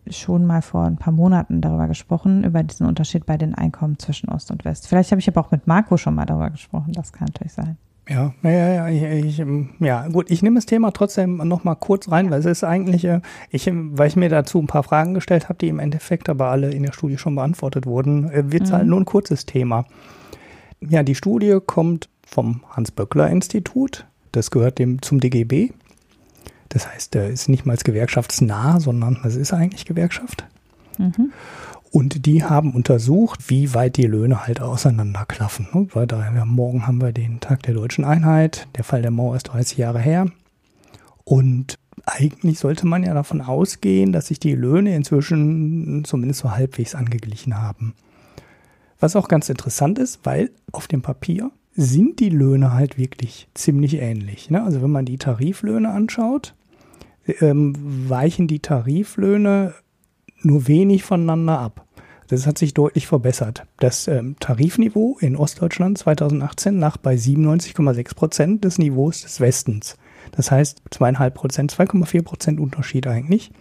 schon mal vor ein paar Monaten darüber gesprochen, über diesen Unterschied bei den Einkommen zwischen Ost und West. Vielleicht habe ich aber auch mit Marco schon mal darüber gesprochen, das kann natürlich sein. Ja, ja, ja, ich, ich, ja, gut, ich nehme das Thema trotzdem noch mal kurz rein, weil es ist eigentlich, äh, ich, weil ich mir dazu ein paar Fragen gestellt habe, die im Endeffekt aber alle in der Studie schon beantwortet wurden, äh, wird es mhm. halt nur ein kurzes Thema. Ja, die Studie kommt vom Hans-Böckler-Institut, das gehört dem zum DGB. Das heißt, der ist nicht mal gewerkschaftsnah, sondern es ist eigentlich Gewerkschaft. Mhm. Und die haben untersucht, wie weit die Löhne halt auseinanderklaffen. Ne? Weil da, ja, morgen haben wir den Tag der deutschen Einheit. Der Fall der Mauer ist 30 Jahre her. Und eigentlich sollte man ja davon ausgehen, dass sich die Löhne inzwischen zumindest so halbwegs angeglichen haben. Was auch ganz interessant ist, weil auf dem Papier sind die Löhne halt wirklich ziemlich ähnlich. Ne? Also wenn man die Tariflöhne anschaut, ähm, weichen die Tariflöhne nur wenig voneinander ab. Das hat sich deutlich verbessert. Das ähm, Tarifniveau in Ostdeutschland 2018 lag bei 97,6 Prozent des Niveaus des Westens. Das heißt zweieinhalb Prozent, 2,4 Prozent Unterschied eigentlich.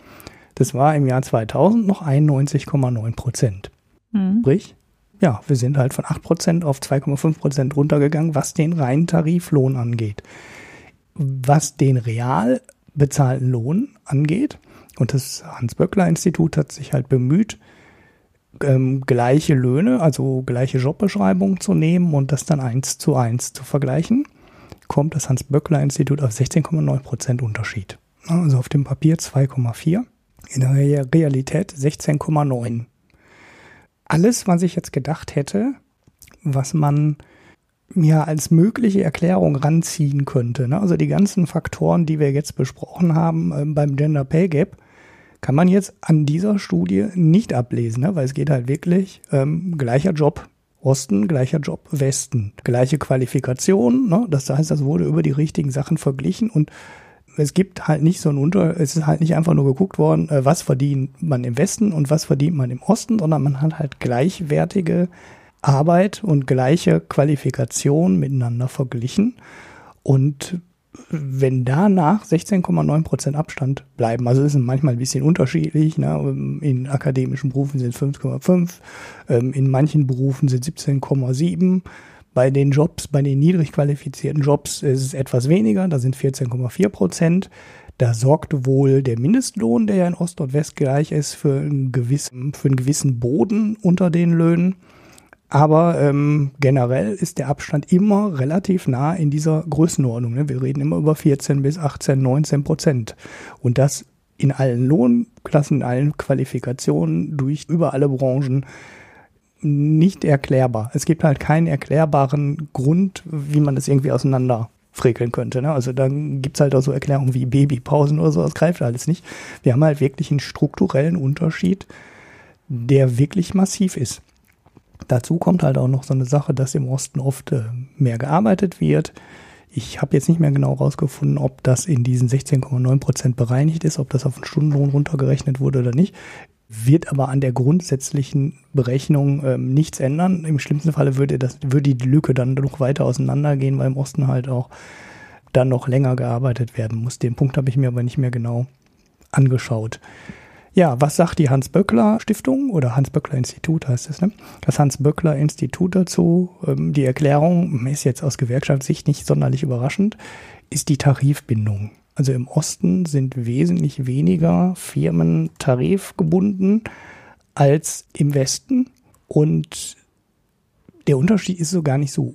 Das war im Jahr 2000 noch 91,9 Prozent. Mhm. Sprich, ja, wir sind halt von 8 Prozent auf 2,5 Prozent runtergegangen, was den reinen Tariflohn angeht. Was den real bezahlten Lohn angeht, und das Hans-Böckler-Institut hat sich halt bemüht, ähm, gleiche Löhne, also gleiche Jobbeschreibungen zu nehmen und das dann eins zu eins zu vergleichen, kommt das Hans-Böckler-Institut auf 16,9 Prozent Unterschied. Also auf dem Papier 2,4, in der Realität 16,9. Alles, was ich jetzt gedacht hätte, was man mir als mögliche Erklärung ranziehen könnte, ne? also die ganzen Faktoren, die wir jetzt besprochen haben äh, beim Gender Pay Gap, kann man jetzt an dieser Studie nicht ablesen, ne? weil es geht halt wirklich ähm, gleicher Job Osten, gleicher Job Westen, gleiche Qualifikation. Ne? Das heißt, das wurde über die richtigen Sachen verglichen und es gibt halt nicht so ein Unter, es ist halt nicht einfach nur geguckt worden, äh, was verdient man im Westen und was verdient man im Osten, sondern man hat halt gleichwertige Arbeit und gleiche Qualifikation miteinander verglichen. Und wenn danach 16,9 Prozent Abstand bleiben, also ist manchmal ein bisschen unterschiedlich, ne? in akademischen Berufen sind 5,5, ähm, in manchen Berufen sind 17,7, bei den Jobs, bei den niedrig qualifizierten Jobs ist es etwas weniger, da sind 14,4 Prozent. Da sorgt wohl der Mindestlohn, der ja in Ost und West gleich ist, für einen gewissen, für einen gewissen Boden unter den Löhnen. Aber ähm, generell ist der Abstand immer relativ nah in dieser Größenordnung. Ne? Wir reden immer über 14 bis 18, 19 Prozent. Und das in allen Lohnklassen, in allen Qualifikationen, durch über alle Branchen nicht erklärbar. Es gibt halt keinen erklärbaren Grund, wie man das irgendwie auseinander frekeln könnte. Ne? Also dann gibt's halt auch so Erklärungen wie Babypausen oder so, das greift alles nicht. Wir haben halt wirklich einen strukturellen Unterschied, der wirklich massiv ist. Dazu kommt halt auch noch so eine Sache, dass im Osten oft äh, mehr gearbeitet wird. Ich habe jetzt nicht mehr genau rausgefunden, ob das in diesen 16,9 Prozent bereinigt ist, ob das auf den Stundenlohn runtergerechnet wurde oder nicht. Wird aber an der grundsätzlichen Berechnung ähm, nichts ändern. Im schlimmsten Falle würde, das, würde die Lücke dann noch weiter auseinandergehen, weil im Osten halt auch dann noch länger gearbeitet werden muss. Den Punkt habe ich mir aber nicht mehr genau angeschaut. Ja, was sagt die Hans-Böckler-Stiftung oder Hans-Böckler-Institut heißt es, ne? Das Hans-Böckler-Institut dazu, ähm, die Erklärung ist jetzt aus Gewerkschaftssicht nicht sonderlich überraschend, ist die Tarifbindung. Also im Osten sind wesentlich weniger Firmen tarifgebunden als im Westen und der Unterschied ist so gar nicht so,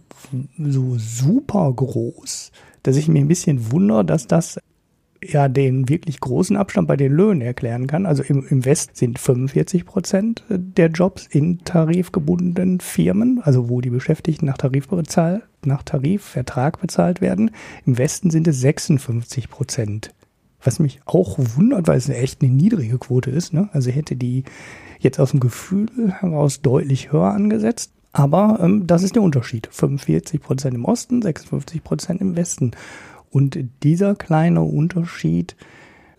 so super groß, dass ich mir ein bisschen wundere, dass das ja den wirklich großen Abstand bei den Löhnen erklären kann. Also im, im West sind 45 Prozent der Jobs in tarifgebundenen Firmen, also wo die Beschäftigten nach Tarifbezahl, nach Tarifvertrag bezahlt werden. Im Westen sind es 56 Prozent. Was mich auch wundert, weil es echt eine niedrige Quote ist. Ne? Also hätte die jetzt aus dem Gefühl heraus deutlich höher angesetzt. Aber ähm, das ist der Unterschied. 45 Prozent im Osten, 56 Prozent im Westen. Und dieser kleine Unterschied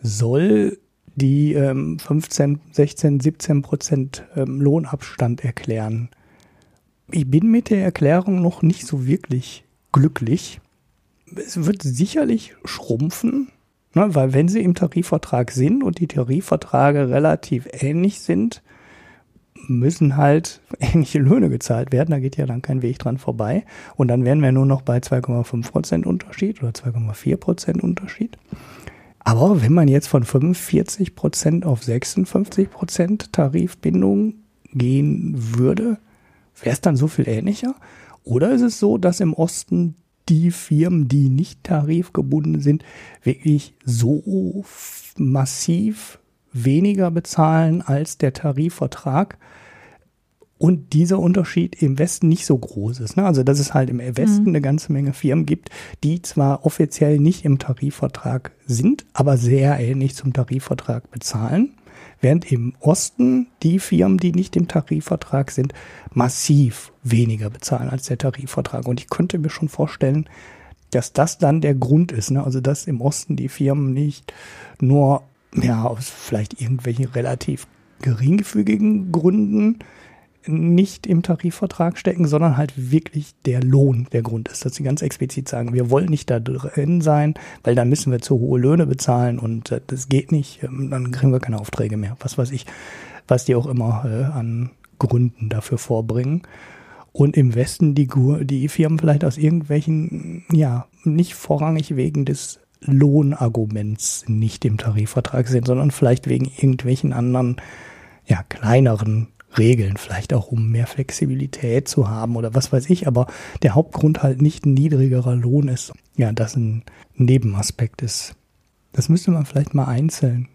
soll die ähm, 15, 16, 17 Prozent ähm, Lohnabstand erklären. Ich bin mit der Erklärung noch nicht so wirklich glücklich. Es wird sicherlich schrumpfen, ne, weil wenn sie im Tarifvertrag sind und die Tarifverträge relativ ähnlich sind, müssen halt ähnliche Löhne gezahlt werden. Da geht ja dann kein Weg dran vorbei. Und dann wären wir nur noch bei 2,5 Prozent Unterschied oder 2,4 Prozent Unterschied. Aber wenn man jetzt von 45 Prozent auf 56 Prozent Tarifbindung gehen würde, wäre es dann so viel ähnlicher? Oder ist es so, dass im Osten die Firmen, die nicht tarifgebunden sind, wirklich so massiv weniger bezahlen als der Tarifvertrag und dieser Unterschied im Westen nicht so groß ist. Ne? Also dass es halt im Westen mhm. eine ganze Menge Firmen gibt, die zwar offiziell nicht im Tarifvertrag sind, aber sehr ähnlich zum Tarifvertrag bezahlen, Während im Osten die Firmen, die nicht im Tarifvertrag sind, massiv weniger bezahlen als der Tarifvertrag. Und ich könnte mir schon vorstellen, dass das dann der Grund ist. Ne? Also dass im Osten die Firmen nicht nur ja, aus vielleicht irgendwelchen relativ geringfügigen Gründen nicht im Tarifvertrag stecken, sondern halt wirklich der Lohn der Grund ist, dass sie ganz explizit sagen, wir wollen nicht da drin sein, weil dann müssen wir zu hohe Löhne bezahlen und äh, das geht nicht, ähm, dann kriegen wir keine Aufträge mehr. Was weiß ich, was die auch immer äh, an Gründen dafür vorbringen. Und im Westen die, die Firmen vielleicht aus irgendwelchen, ja, nicht vorrangig wegen des Lohnarguments nicht im Tarifvertrag sind, sondern vielleicht wegen irgendwelchen anderen, ja, kleineren Regeln, vielleicht auch um mehr Flexibilität zu haben oder was weiß ich, aber der Hauptgrund halt nicht ein niedrigerer Lohn ist. Ja, das ein Nebenaspekt ist. Das müsste man vielleicht mal einzeln,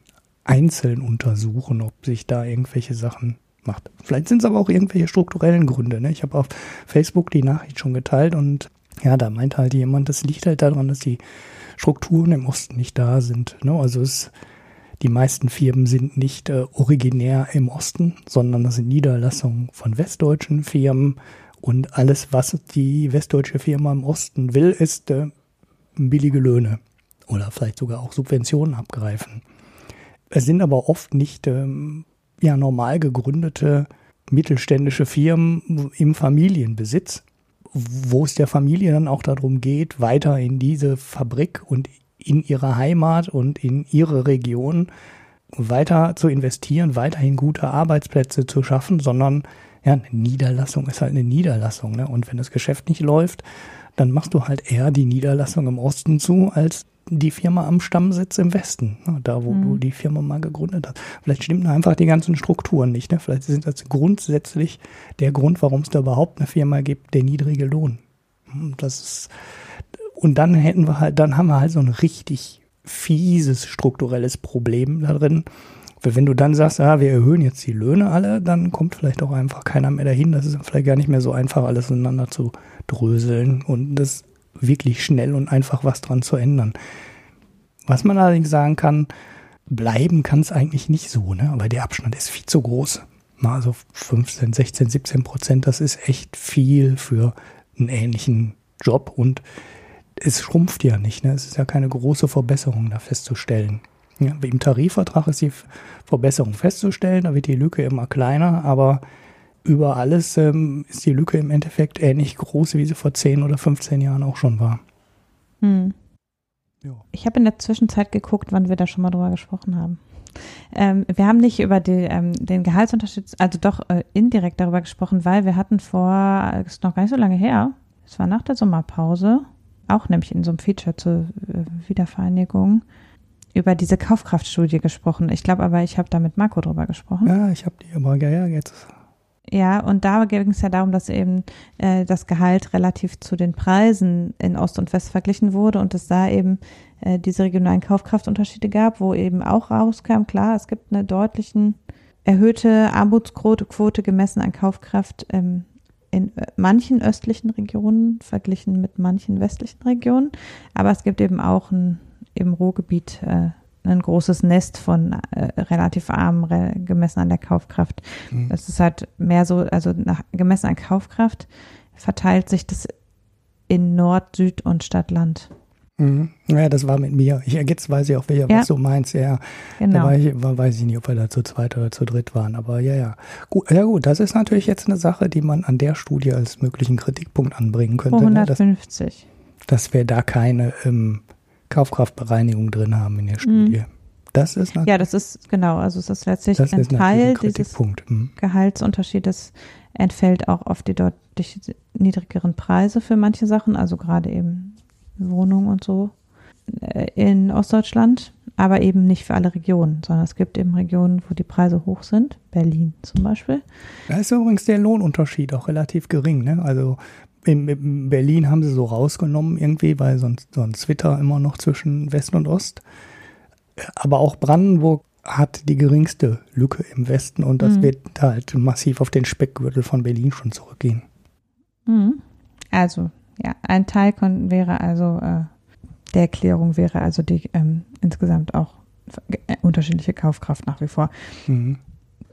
einzeln untersuchen, ob sich da irgendwelche Sachen macht. Vielleicht sind es aber auch irgendwelche strukturellen Gründe. Ne? Ich habe auf Facebook die Nachricht schon geteilt und ja, da meint halt jemand, das liegt halt daran, dass die Strukturen im Osten nicht da sind. Ne? Also es die meisten Firmen sind nicht äh, originär im Osten, sondern das sind Niederlassungen von westdeutschen Firmen. Und alles, was die westdeutsche Firma im Osten will, ist äh, billige Löhne oder vielleicht sogar auch Subventionen abgreifen. Es sind aber oft nicht ähm, ja, normal gegründete mittelständische Firmen im Familienbesitz, wo es der Familie dann auch darum geht, weiter in diese Fabrik und in ihre Heimat und in ihre Region weiter zu investieren, weiterhin gute Arbeitsplätze zu schaffen, sondern ja, eine Niederlassung ist halt eine Niederlassung. Ne? Und wenn das Geschäft nicht läuft, dann machst du halt eher die Niederlassung im Osten zu, als die Firma am Stammsitz im Westen, ne? da wo mhm. du die Firma mal gegründet hast. Vielleicht stimmen einfach die ganzen Strukturen nicht. Ne? Vielleicht sind das grundsätzlich der Grund, warum es da überhaupt eine Firma gibt, der niedrige Lohn. Das ist und dann hätten wir halt, dann haben wir halt so ein richtig fieses strukturelles Problem da drin. Weil wenn du dann sagst, ah, wir erhöhen jetzt die Löhne alle, dann kommt vielleicht auch einfach keiner mehr dahin. Das ist vielleicht gar nicht mehr so einfach, alles ineinander zu dröseln und das wirklich schnell und einfach was dran zu ändern. Was man allerdings sagen kann, bleiben kann es eigentlich nicht so, ne? Aber der Abstand ist viel zu groß. Also 15, 16, 17 Prozent, das ist echt viel für einen ähnlichen Job und es schrumpft ja nicht. Ne? Es ist ja keine große Verbesserung da festzustellen. Ja, Im Tarifvertrag ist die Verbesserung festzustellen, da wird die Lücke immer kleiner, aber über alles ähm, ist die Lücke im Endeffekt ähnlich groß, wie sie vor 10 oder 15 Jahren auch schon war. Hm. Ich habe in der Zwischenzeit geguckt, wann wir da schon mal drüber gesprochen haben. Ähm, wir haben nicht über die, ähm, den Gehaltsunterschied, also doch äh, indirekt darüber gesprochen, weil wir hatten vor, das ist noch gar nicht so lange her, es war nach der Sommerpause, auch nämlich in so einem Feature zur äh, Wiedervereinigung über diese Kaufkraftstudie gesprochen. Ich glaube aber, ich habe da mit Marco drüber gesprochen. Ja, ich habe die aber ja jetzt. Ja, und da ging es ja darum, dass eben äh, das Gehalt relativ zu den Preisen in Ost und West verglichen wurde und es da eben äh, diese regionalen Kaufkraftunterschiede gab, wo eben auch rauskam, klar, es gibt eine deutlichen erhöhte Armutsquote gemessen an Kaufkraft ähm, in manchen östlichen Regionen verglichen mit manchen westlichen Regionen. Aber es gibt eben auch ein, im Ruhrgebiet äh, ein großes Nest von äh, relativ armen re, gemessen an der Kaufkraft. Mhm. Das ist halt mehr so, also nach, gemessen an Kaufkraft verteilt sich das in Nord, Süd und Stadt, Land. Mhm. Ja, das war mit mir. Ich, jetzt weiß ich auch, welcher, ja. was du meinst. Ja, genau. Da war ich, war, weiß ich nicht, ob wir da zu zweit oder zu dritt waren. Aber ja, ja. Gut, ja gut, das ist natürlich jetzt eine Sache, die man an der Studie als möglichen Kritikpunkt anbringen könnte. 150. Ne? Dass, dass wir da keine ähm, Kaufkraftbereinigung drin haben in der Studie. Mhm. Das ist ja, das ist genau. Also es ist letztlich das ein ist Teil dieses mhm. Gehaltsunterschiedes entfällt auch auf die deutlich niedrigeren Preise für manche Sachen, also gerade eben Wohnungen und so äh, in Ostdeutschland, aber eben nicht für alle Regionen, sondern es gibt eben Regionen, wo die Preise hoch sind, Berlin zum Beispiel. Da ist übrigens der Lohnunterschied auch relativ gering. Ne? Also in, in, Berlin haben sie so rausgenommen irgendwie, weil sonst, sonst Twitter immer noch zwischen West und Ost. Aber auch Brandenburg hat die geringste Lücke im Westen und das mhm. wird halt massiv auf den Speckgürtel von Berlin schon zurückgehen. Mhm. Also ja, ein Teil wäre also, äh, der Erklärung wäre also die ähm, insgesamt auch äh, unterschiedliche Kaufkraft nach wie vor. Mhm.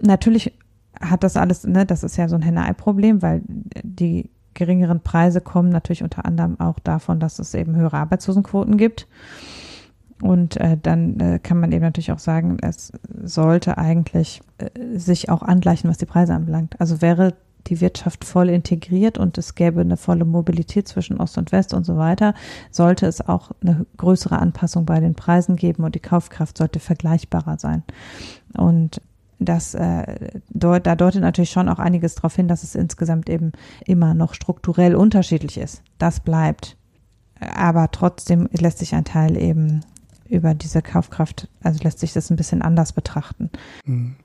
Natürlich hat das alles, ne, das ist ja so ein Henne-Ei-Problem, weil die geringeren Preise kommen natürlich unter anderem auch davon, dass es eben höhere Arbeitslosenquoten gibt. Und äh, dann äh, kann man eben natürlich auch sagen, es sollte eigentlich äh, sich auch angleichen, was die Preise anbelangt. Also wäre die Wirtschaft voll integriert und es gäbe eine volle Mobilität zwischen Ost und West und so weiter, sollte es auch eine größere Anpassung bei den Preisen geben und die Kaufkraft sollte vergleichbarer sein. Und das äh, deut, da deutet natürlich schon auch einiges darauf hin, dass es insgesamt eben immer noch strukturell unterschiedlich ist. Das bleibt. Aber trotzdem lässt sich ein Teil eben über diese Kaufkraft, also lässt sich das ein bisschen anders betrachten. Mhm.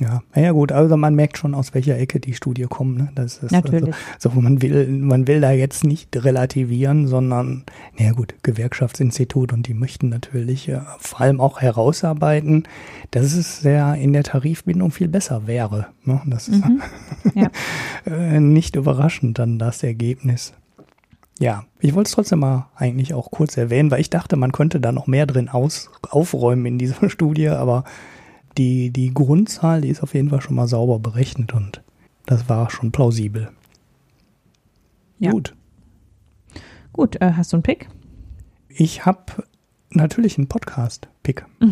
Ja, naja gut, also man merkt schon, aus welcher Ecke die Studie kommt. Ne? Das ist Natürlich. Also, so, man will, man will da jetzt nicht relativieren, sondern, naja gut, Gewerkschaftsinstitut und die möchten natürlich äh, vor allem auch herausarbeiten, dass es ja in der Tarifbindung viel besser wäre. Ne? Das ist mhm. ja. Äh, nicht überraschend dann das Ergebnis. Ja, ich wollte es trotzdem mal eigentlich auch kurz erwähnen, weil ich dachte, man könnte da noch mehr drin aus, aufräumen in dieser Studie, aber die, die Grundzahl, die ist auf jeden Fall schon mal sauber berechnet und das war schon plausibel. Ja. Gut. Gut, äh, hast du einen Pick? Ich habe natürlich einen Podcast-Pick.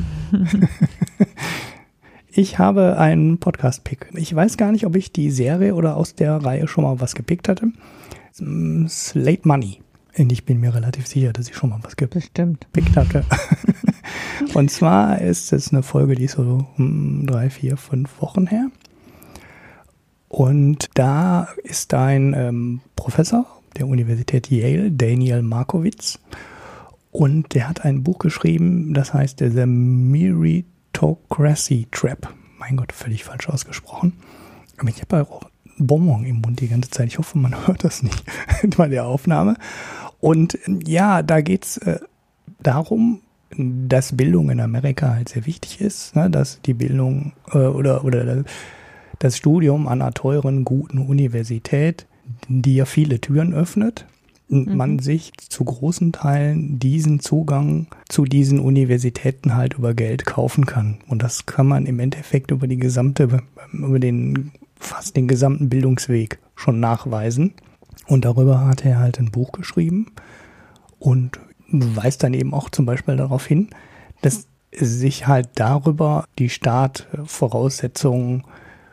ich habe einen Podcast-Pick. Ich weiß gar nicht, ob ich die Serie oder aus der Reihe schon mal was gepickt hatte. Slate Money. Und ich bin mir relativ sicher, dass ich schon mal was gepickt hatte. Und zwar ist es eine Folge, die ist so drei, vier, fünf Wochen her. Und da ist ein ähm, Professor der Universität Yale, Daniel Markowitz. Und der hat ein Buch geschrieben, das heißt The Meritocracy Trap. Mein Gott, völlig falsch ausgesprochen. Aber ich habe auch Bonbon im Mund die ganze Zeit. Ich hoffe, man hört das nicht bei der Aufnahme. Und ja, da geht's äh, darum, dass Bildung in Amerika halt sehr wichtig ist, ne? dass die Bildung äh, oder, oder das Studium an einer teuren, guten Universität, die ja viele Türen öffnet, mhm. man sich zu großen Teilen diesen Zugang zu diesen Universitäten halt über Geld kaufen kann. Und das kann man im Endeffekt über die gesamte, über den fast den gesamten Bildungsweg schon nachweisen. Und darüber hat er halt ein Buch geschrieben und weist dann eben auch zum Beispiel darauf hin, dass sich halt darüber die Startvoraussetzungen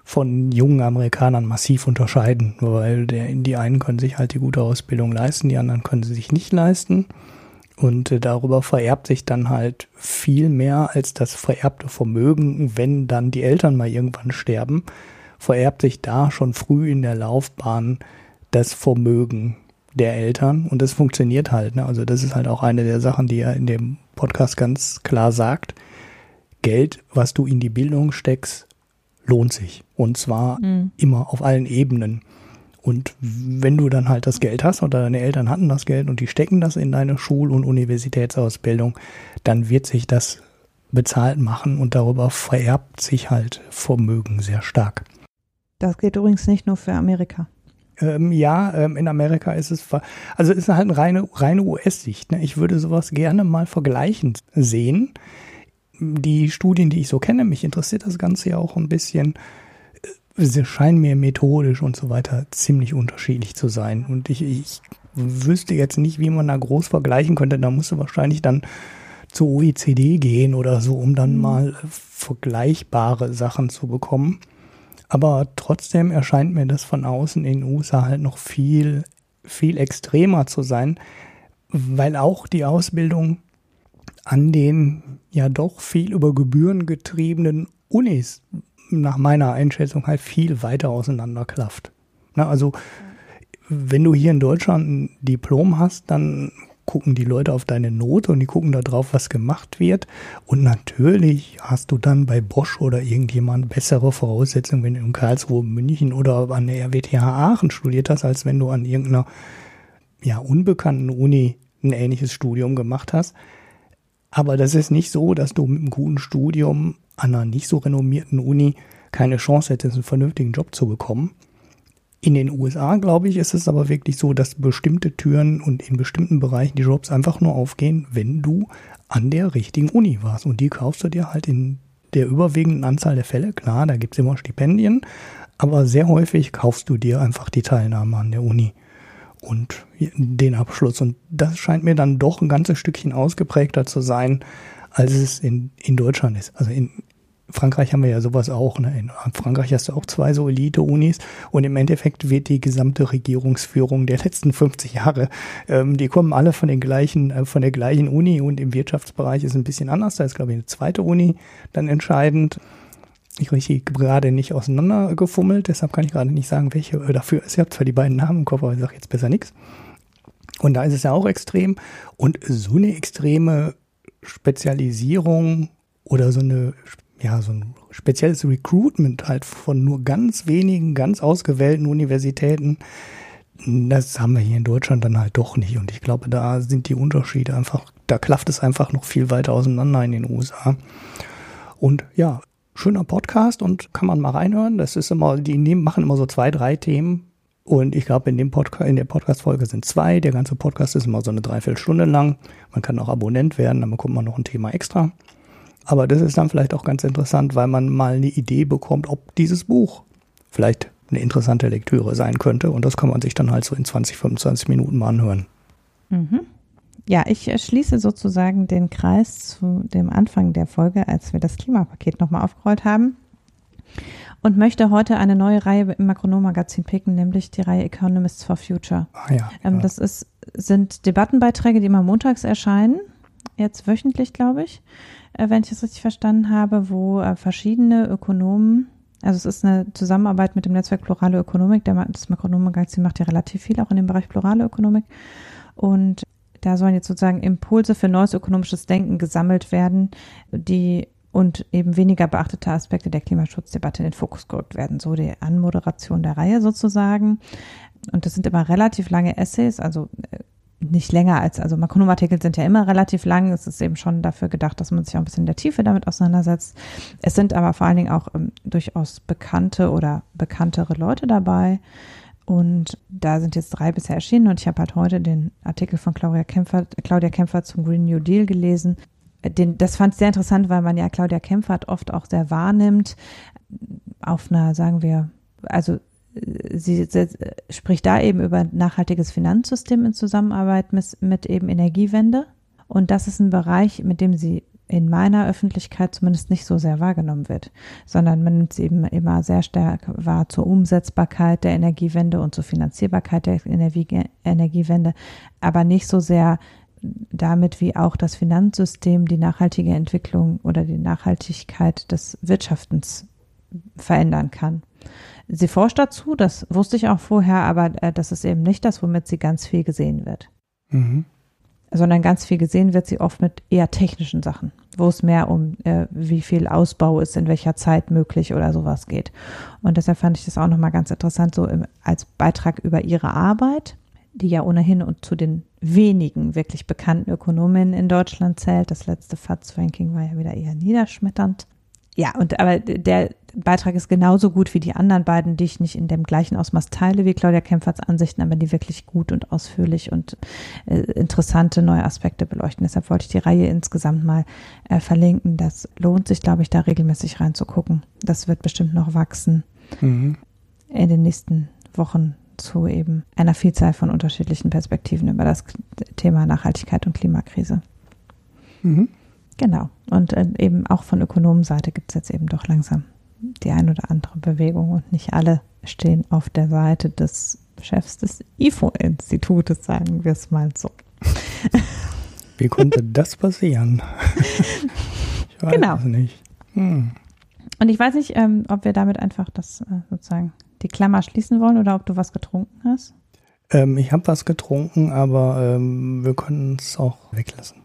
von jungen Amerikanern massiv unterscheiden, weil der, die einen können sich halt die gute Ausbildung leisten, die anderen können sie sich nicht leisten. Und äh, darüber vererbt sich dann halt viel mehr als das vererbte Vermögen, wenn dann die Eltern mal irgendwann sterben, vererbt sich da schon früh in der Laufbahn das Vermögen der Eltern und das funktioniert halt. Ne? Also das ist halt auch eine der Sachen, die er in dem Podcast ganz klar sagt. Geld, was du in die Bildung steckst, lohnt sich. Und zwar mhm. immer auf allen Ebenen. Und wenn du dann halt das Geld hast oder deine Eltern hatten das Geld und die stecken das in deine Schul- und Universitätsausbildung, dann wird sich das bezahlt machen und darüber vererbt sich halt Vermögen sehr stark. Das geht übrigens nicht nur für Amerika. Ähm, ja, ähm, in Amerika ist es, also ist halt eine reine, reine US-Sicht. Ne? Ich würde sowas gerne mal vergleichend sehen. Die Studien, die ich so kenne, mich interessiert das Ganze ja auch ein bisschen. Äh, sie scheinen mir methodisch und so weiter ziemlich unterschiedlich zu sein. Und ich, ich wüsste jetzt nicht, wie man da groß vergleichen könnte. Da musst du wahrscheinlich dann zur OECD gehen oder so, um dann mhm. mal vergleichbare Sachen zu bekommen. Aber trotzdem erscheint mir das von außen in den USA halt noch viel, viel extremer zu sein, weil auch die Ausbildung an den ja doch viel über Gebühren getriebenen Unis nach meiner Einschätzung halt viel weiter auseinanderklafft. Na, also wenn du hier in Deutschland ein Diplom hast, dann gucken die Leute auf deine Note und die gucken da drauf, was gemacht wird. Und natürlich hast du dann bei Bosch oder irgendjemand bessere Voraussetzungen, wenn du in Karlsruhe, München oder an der RWTH Aachen studiert hast, als wenn du an irgendeiner ja, unbekannten Uni ein ähnliches Studium gemacht hast. Aber das ist nicht so, dass du mit einem guten Studium an einer nicht so renommierten Uni keine Chance hättest, einen vernünftigen Job zu bekommen. In den USA, glaube ich, ist es aber wirklich so, dass bestimmte Türen und in bestimmten Bereichen die Jobs einfach nur aufgehen, wenn du an der richtigen Uni warst. Und die kaufst du dir halt in der überwiegenden Anzahl der Fälle. Klar, da gibt es immer Stipendien, aber sehr häufig kaufst du dir einfach die Teilnahme an der Uni und den Abschluss. Und das scheint mir dann doch ein ganzes Stückchen ausgeprägter zu sein, als es in, in Deutschland ist. Also in, Frankreich haben wir ja sowas auch. Ne? In Frankreich hast du auch zwei so Elite-Unis und im Endeffekt wird die gesamte Regierungsführung der letzten 50 Jahre, ähm, die kommen alle von den gleichen, äh, von der gleichen Uni und im Wirtschaftsbereich ist ein bisschen anders. Da ist, glaube ich, eine zweite Uni dann entscheidend. Ich richtig gerade nicht auseinandergefummelt, deshalb kann ich gerade nicht sagen, welche äh, dafür ist. Ich habe zwar die beiden Namen im Kopf, aber ich sage jetzt besser nichts. Und da ist es ja auch extrem. Und so eine extreme Spezialisierung oder so eine ja, so ein spezielles Recruitment halt von nur ganz wenigen, ganz ausgewählten Universitäten. Das haben wir hier in Deutschland dann halt doch nicht. Und ich glaube, da sind die Unterschiede einfach, da klafft es einfach noch viel weiter auseinander in den USA. Und ja, schöner Podcast und kann man mal reinhören. Das ist immer, die nehmen, machen immer so zwei, drei Themen. Und ich glaube, in dem Podcast, in der Podcast-Folge sind zwei. Der ganze Podcast ist immer so eine Dreiviertelstunde lang. Man kann auch Abonnent werden, dann bekommt man noch ein Thema extra. Aber das ist dann vielleicht auch ganz interessant, weil man mal eine Idee bekommt, ob dieses Buch vielleicht eine interessante Lektüre sein könnte. Und das kann man sich dann halt so in 20, 25 Minuten mal anhören. Mhm. Ja, ich schließe sozusagen den Kreis zu dem Anfang der Folge, als wir das Klimapaket nochmal aufgerollt haben. Und möchte heute eine neue Reihe im Makronom-Magazin picken, nämlich die Reihe Economists for Future. Ah, ja, ähm, das ist, sind Debattenbeiträge, die immer montags erscheinen, jetzt wöchentlich, glaube ich äh, wenn ich das richtig verstanden habe, wo äh, verschiedene Ökonomen, also es ist eine Zusammenarbeit mit dem Netzwerk Plurale Ökonomik, der, das Makronomen-Magazin macht ja relativ viel auch in dem Bereich Plurale Ökonomik und da sollen jetzt sozusagen Impulse für neues ökonomisches Denken gesammelt werden, die und eben weniger beachtete Aspekte der Klimaschutzdebatte in den Fokus gerückt werden. So die Anmoderation der Reihe sozusagen. Und das sind immer relativ lange Essays, also äh, nicht länger als, also Makronomartikel sind ja immer relativ lang. Es ist eben schon dafür gedacht, dass man sich auch ein bisschen in der Tiefe damit auseinandersetzt. Es sind aber vor allen Dingen auch ähm, durchaus bekannte oder bekanntere Leute dabei. Und da sind jetzt drei bisher erschienen und ich habe halt heute den Artikel von Claudia Kämpfer, Claudia Kämpfer zum Green New Deal gelesen. Den, das fand ich sehr interessant, weil man ja Claudia Kämpfert oft auch sehr wahrnimmt auf einer, sagen wir, also sie spricht da eben über nachhaltiges Finanzsystem in Zusammenarbeit mit, mit eben Energiewende. Und das ist ein Bereich, mit dem sie in meiner Öffentlichkeit zumindest nicht so sehr wahrgenommen wird, sondern man nimmt es eben immer sehr stark wahr zur Umsetzbarkeit der Energiewende und zur Finanzierbarkeit der Energie Energiewende, aber nicht so sehr damit, wie auch das Finanzsystem die nachhaltige Entwicklung oder die Nachhaltigkeit des Wirtschaftens verändern kann. Sie forscht dazu, das wusste ich auch vorher, aber äh, das ist eben nicht das, womit sie ganz viel gesehen wird. Mhm. Sondern ganz viel gesehen wird sie oft mit eher technischen Sachen, wo es mehr um äh, wie viel Ausbau ist, in welcher Zeit möglich oder sowas geht. Und deshalb fand ich das auch nochmal ganz interessant, so im, als Beitrag über ihre Arbeit, die ja ohnehin und zu den wenigen wirklich bekannten Ökonomen in Deutschland zählt. Das letzte FATS-Ranking war ja wieder eher niederschmetternd. Ja, und aber der Beitrag ist genauso gut wie die anderen beiden, die ich nicht in dem gleichen Ausmaß teile wie Claudia Kempferts Ansichten, aber die wirklich gut und ausführlich und äh, interessante neue Aspekte beleuchten. Deshalb wollte ich die Reihe insgesamt mal äh, verlinken. Das lohnt sich, glaube ich, da regelmäßig reinzugucken. Das wird bestimmt noch wachsen mhm. in den nächsten Wochen zu eben einer Vielzahl von unterschiedlichen Perspektiven über das Thema Nachhaltigkeit und Klimakrise. Mhm. Genau. Und äh, eben auch von Ökonomenseite gibt es jetzt eben doch langsam die ein oder andere Bewegung und nicht alle stehen auf der Seite des Chefs des IFO-Institutes, sagen wir es mal so. Wie konnte das passieren? ich weiß genau. es nicht. Hm. Und ich weiß nicht, ähm, ob wir damit einfach das äh, sozusagen die Klammer schließen wollen oder ob du was getrunken hast. Ähm, ich habe was getrunken, aber ähm, wir können es auch weglassen.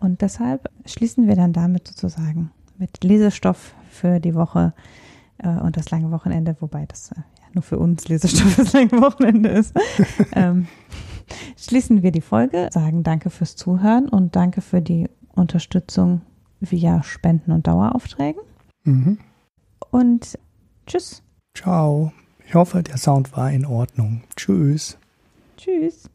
Und deshalb schließen wir dann damit sozusagen mit Lesestoff für die Woche äh, und das lange Wochenende, wobei das äh, ja, nur für uns Lesestoff das lange Wochenende ist. ähm, schließen wir die Folge, sagen danke fürs Zuhören und danke für die Unterstützung via Spenden und Daueraufträgen. Mhm. Und tschüss. Ciao. Ich hoffe, der Sound war in Ordnung. Tschüss. Tschüss.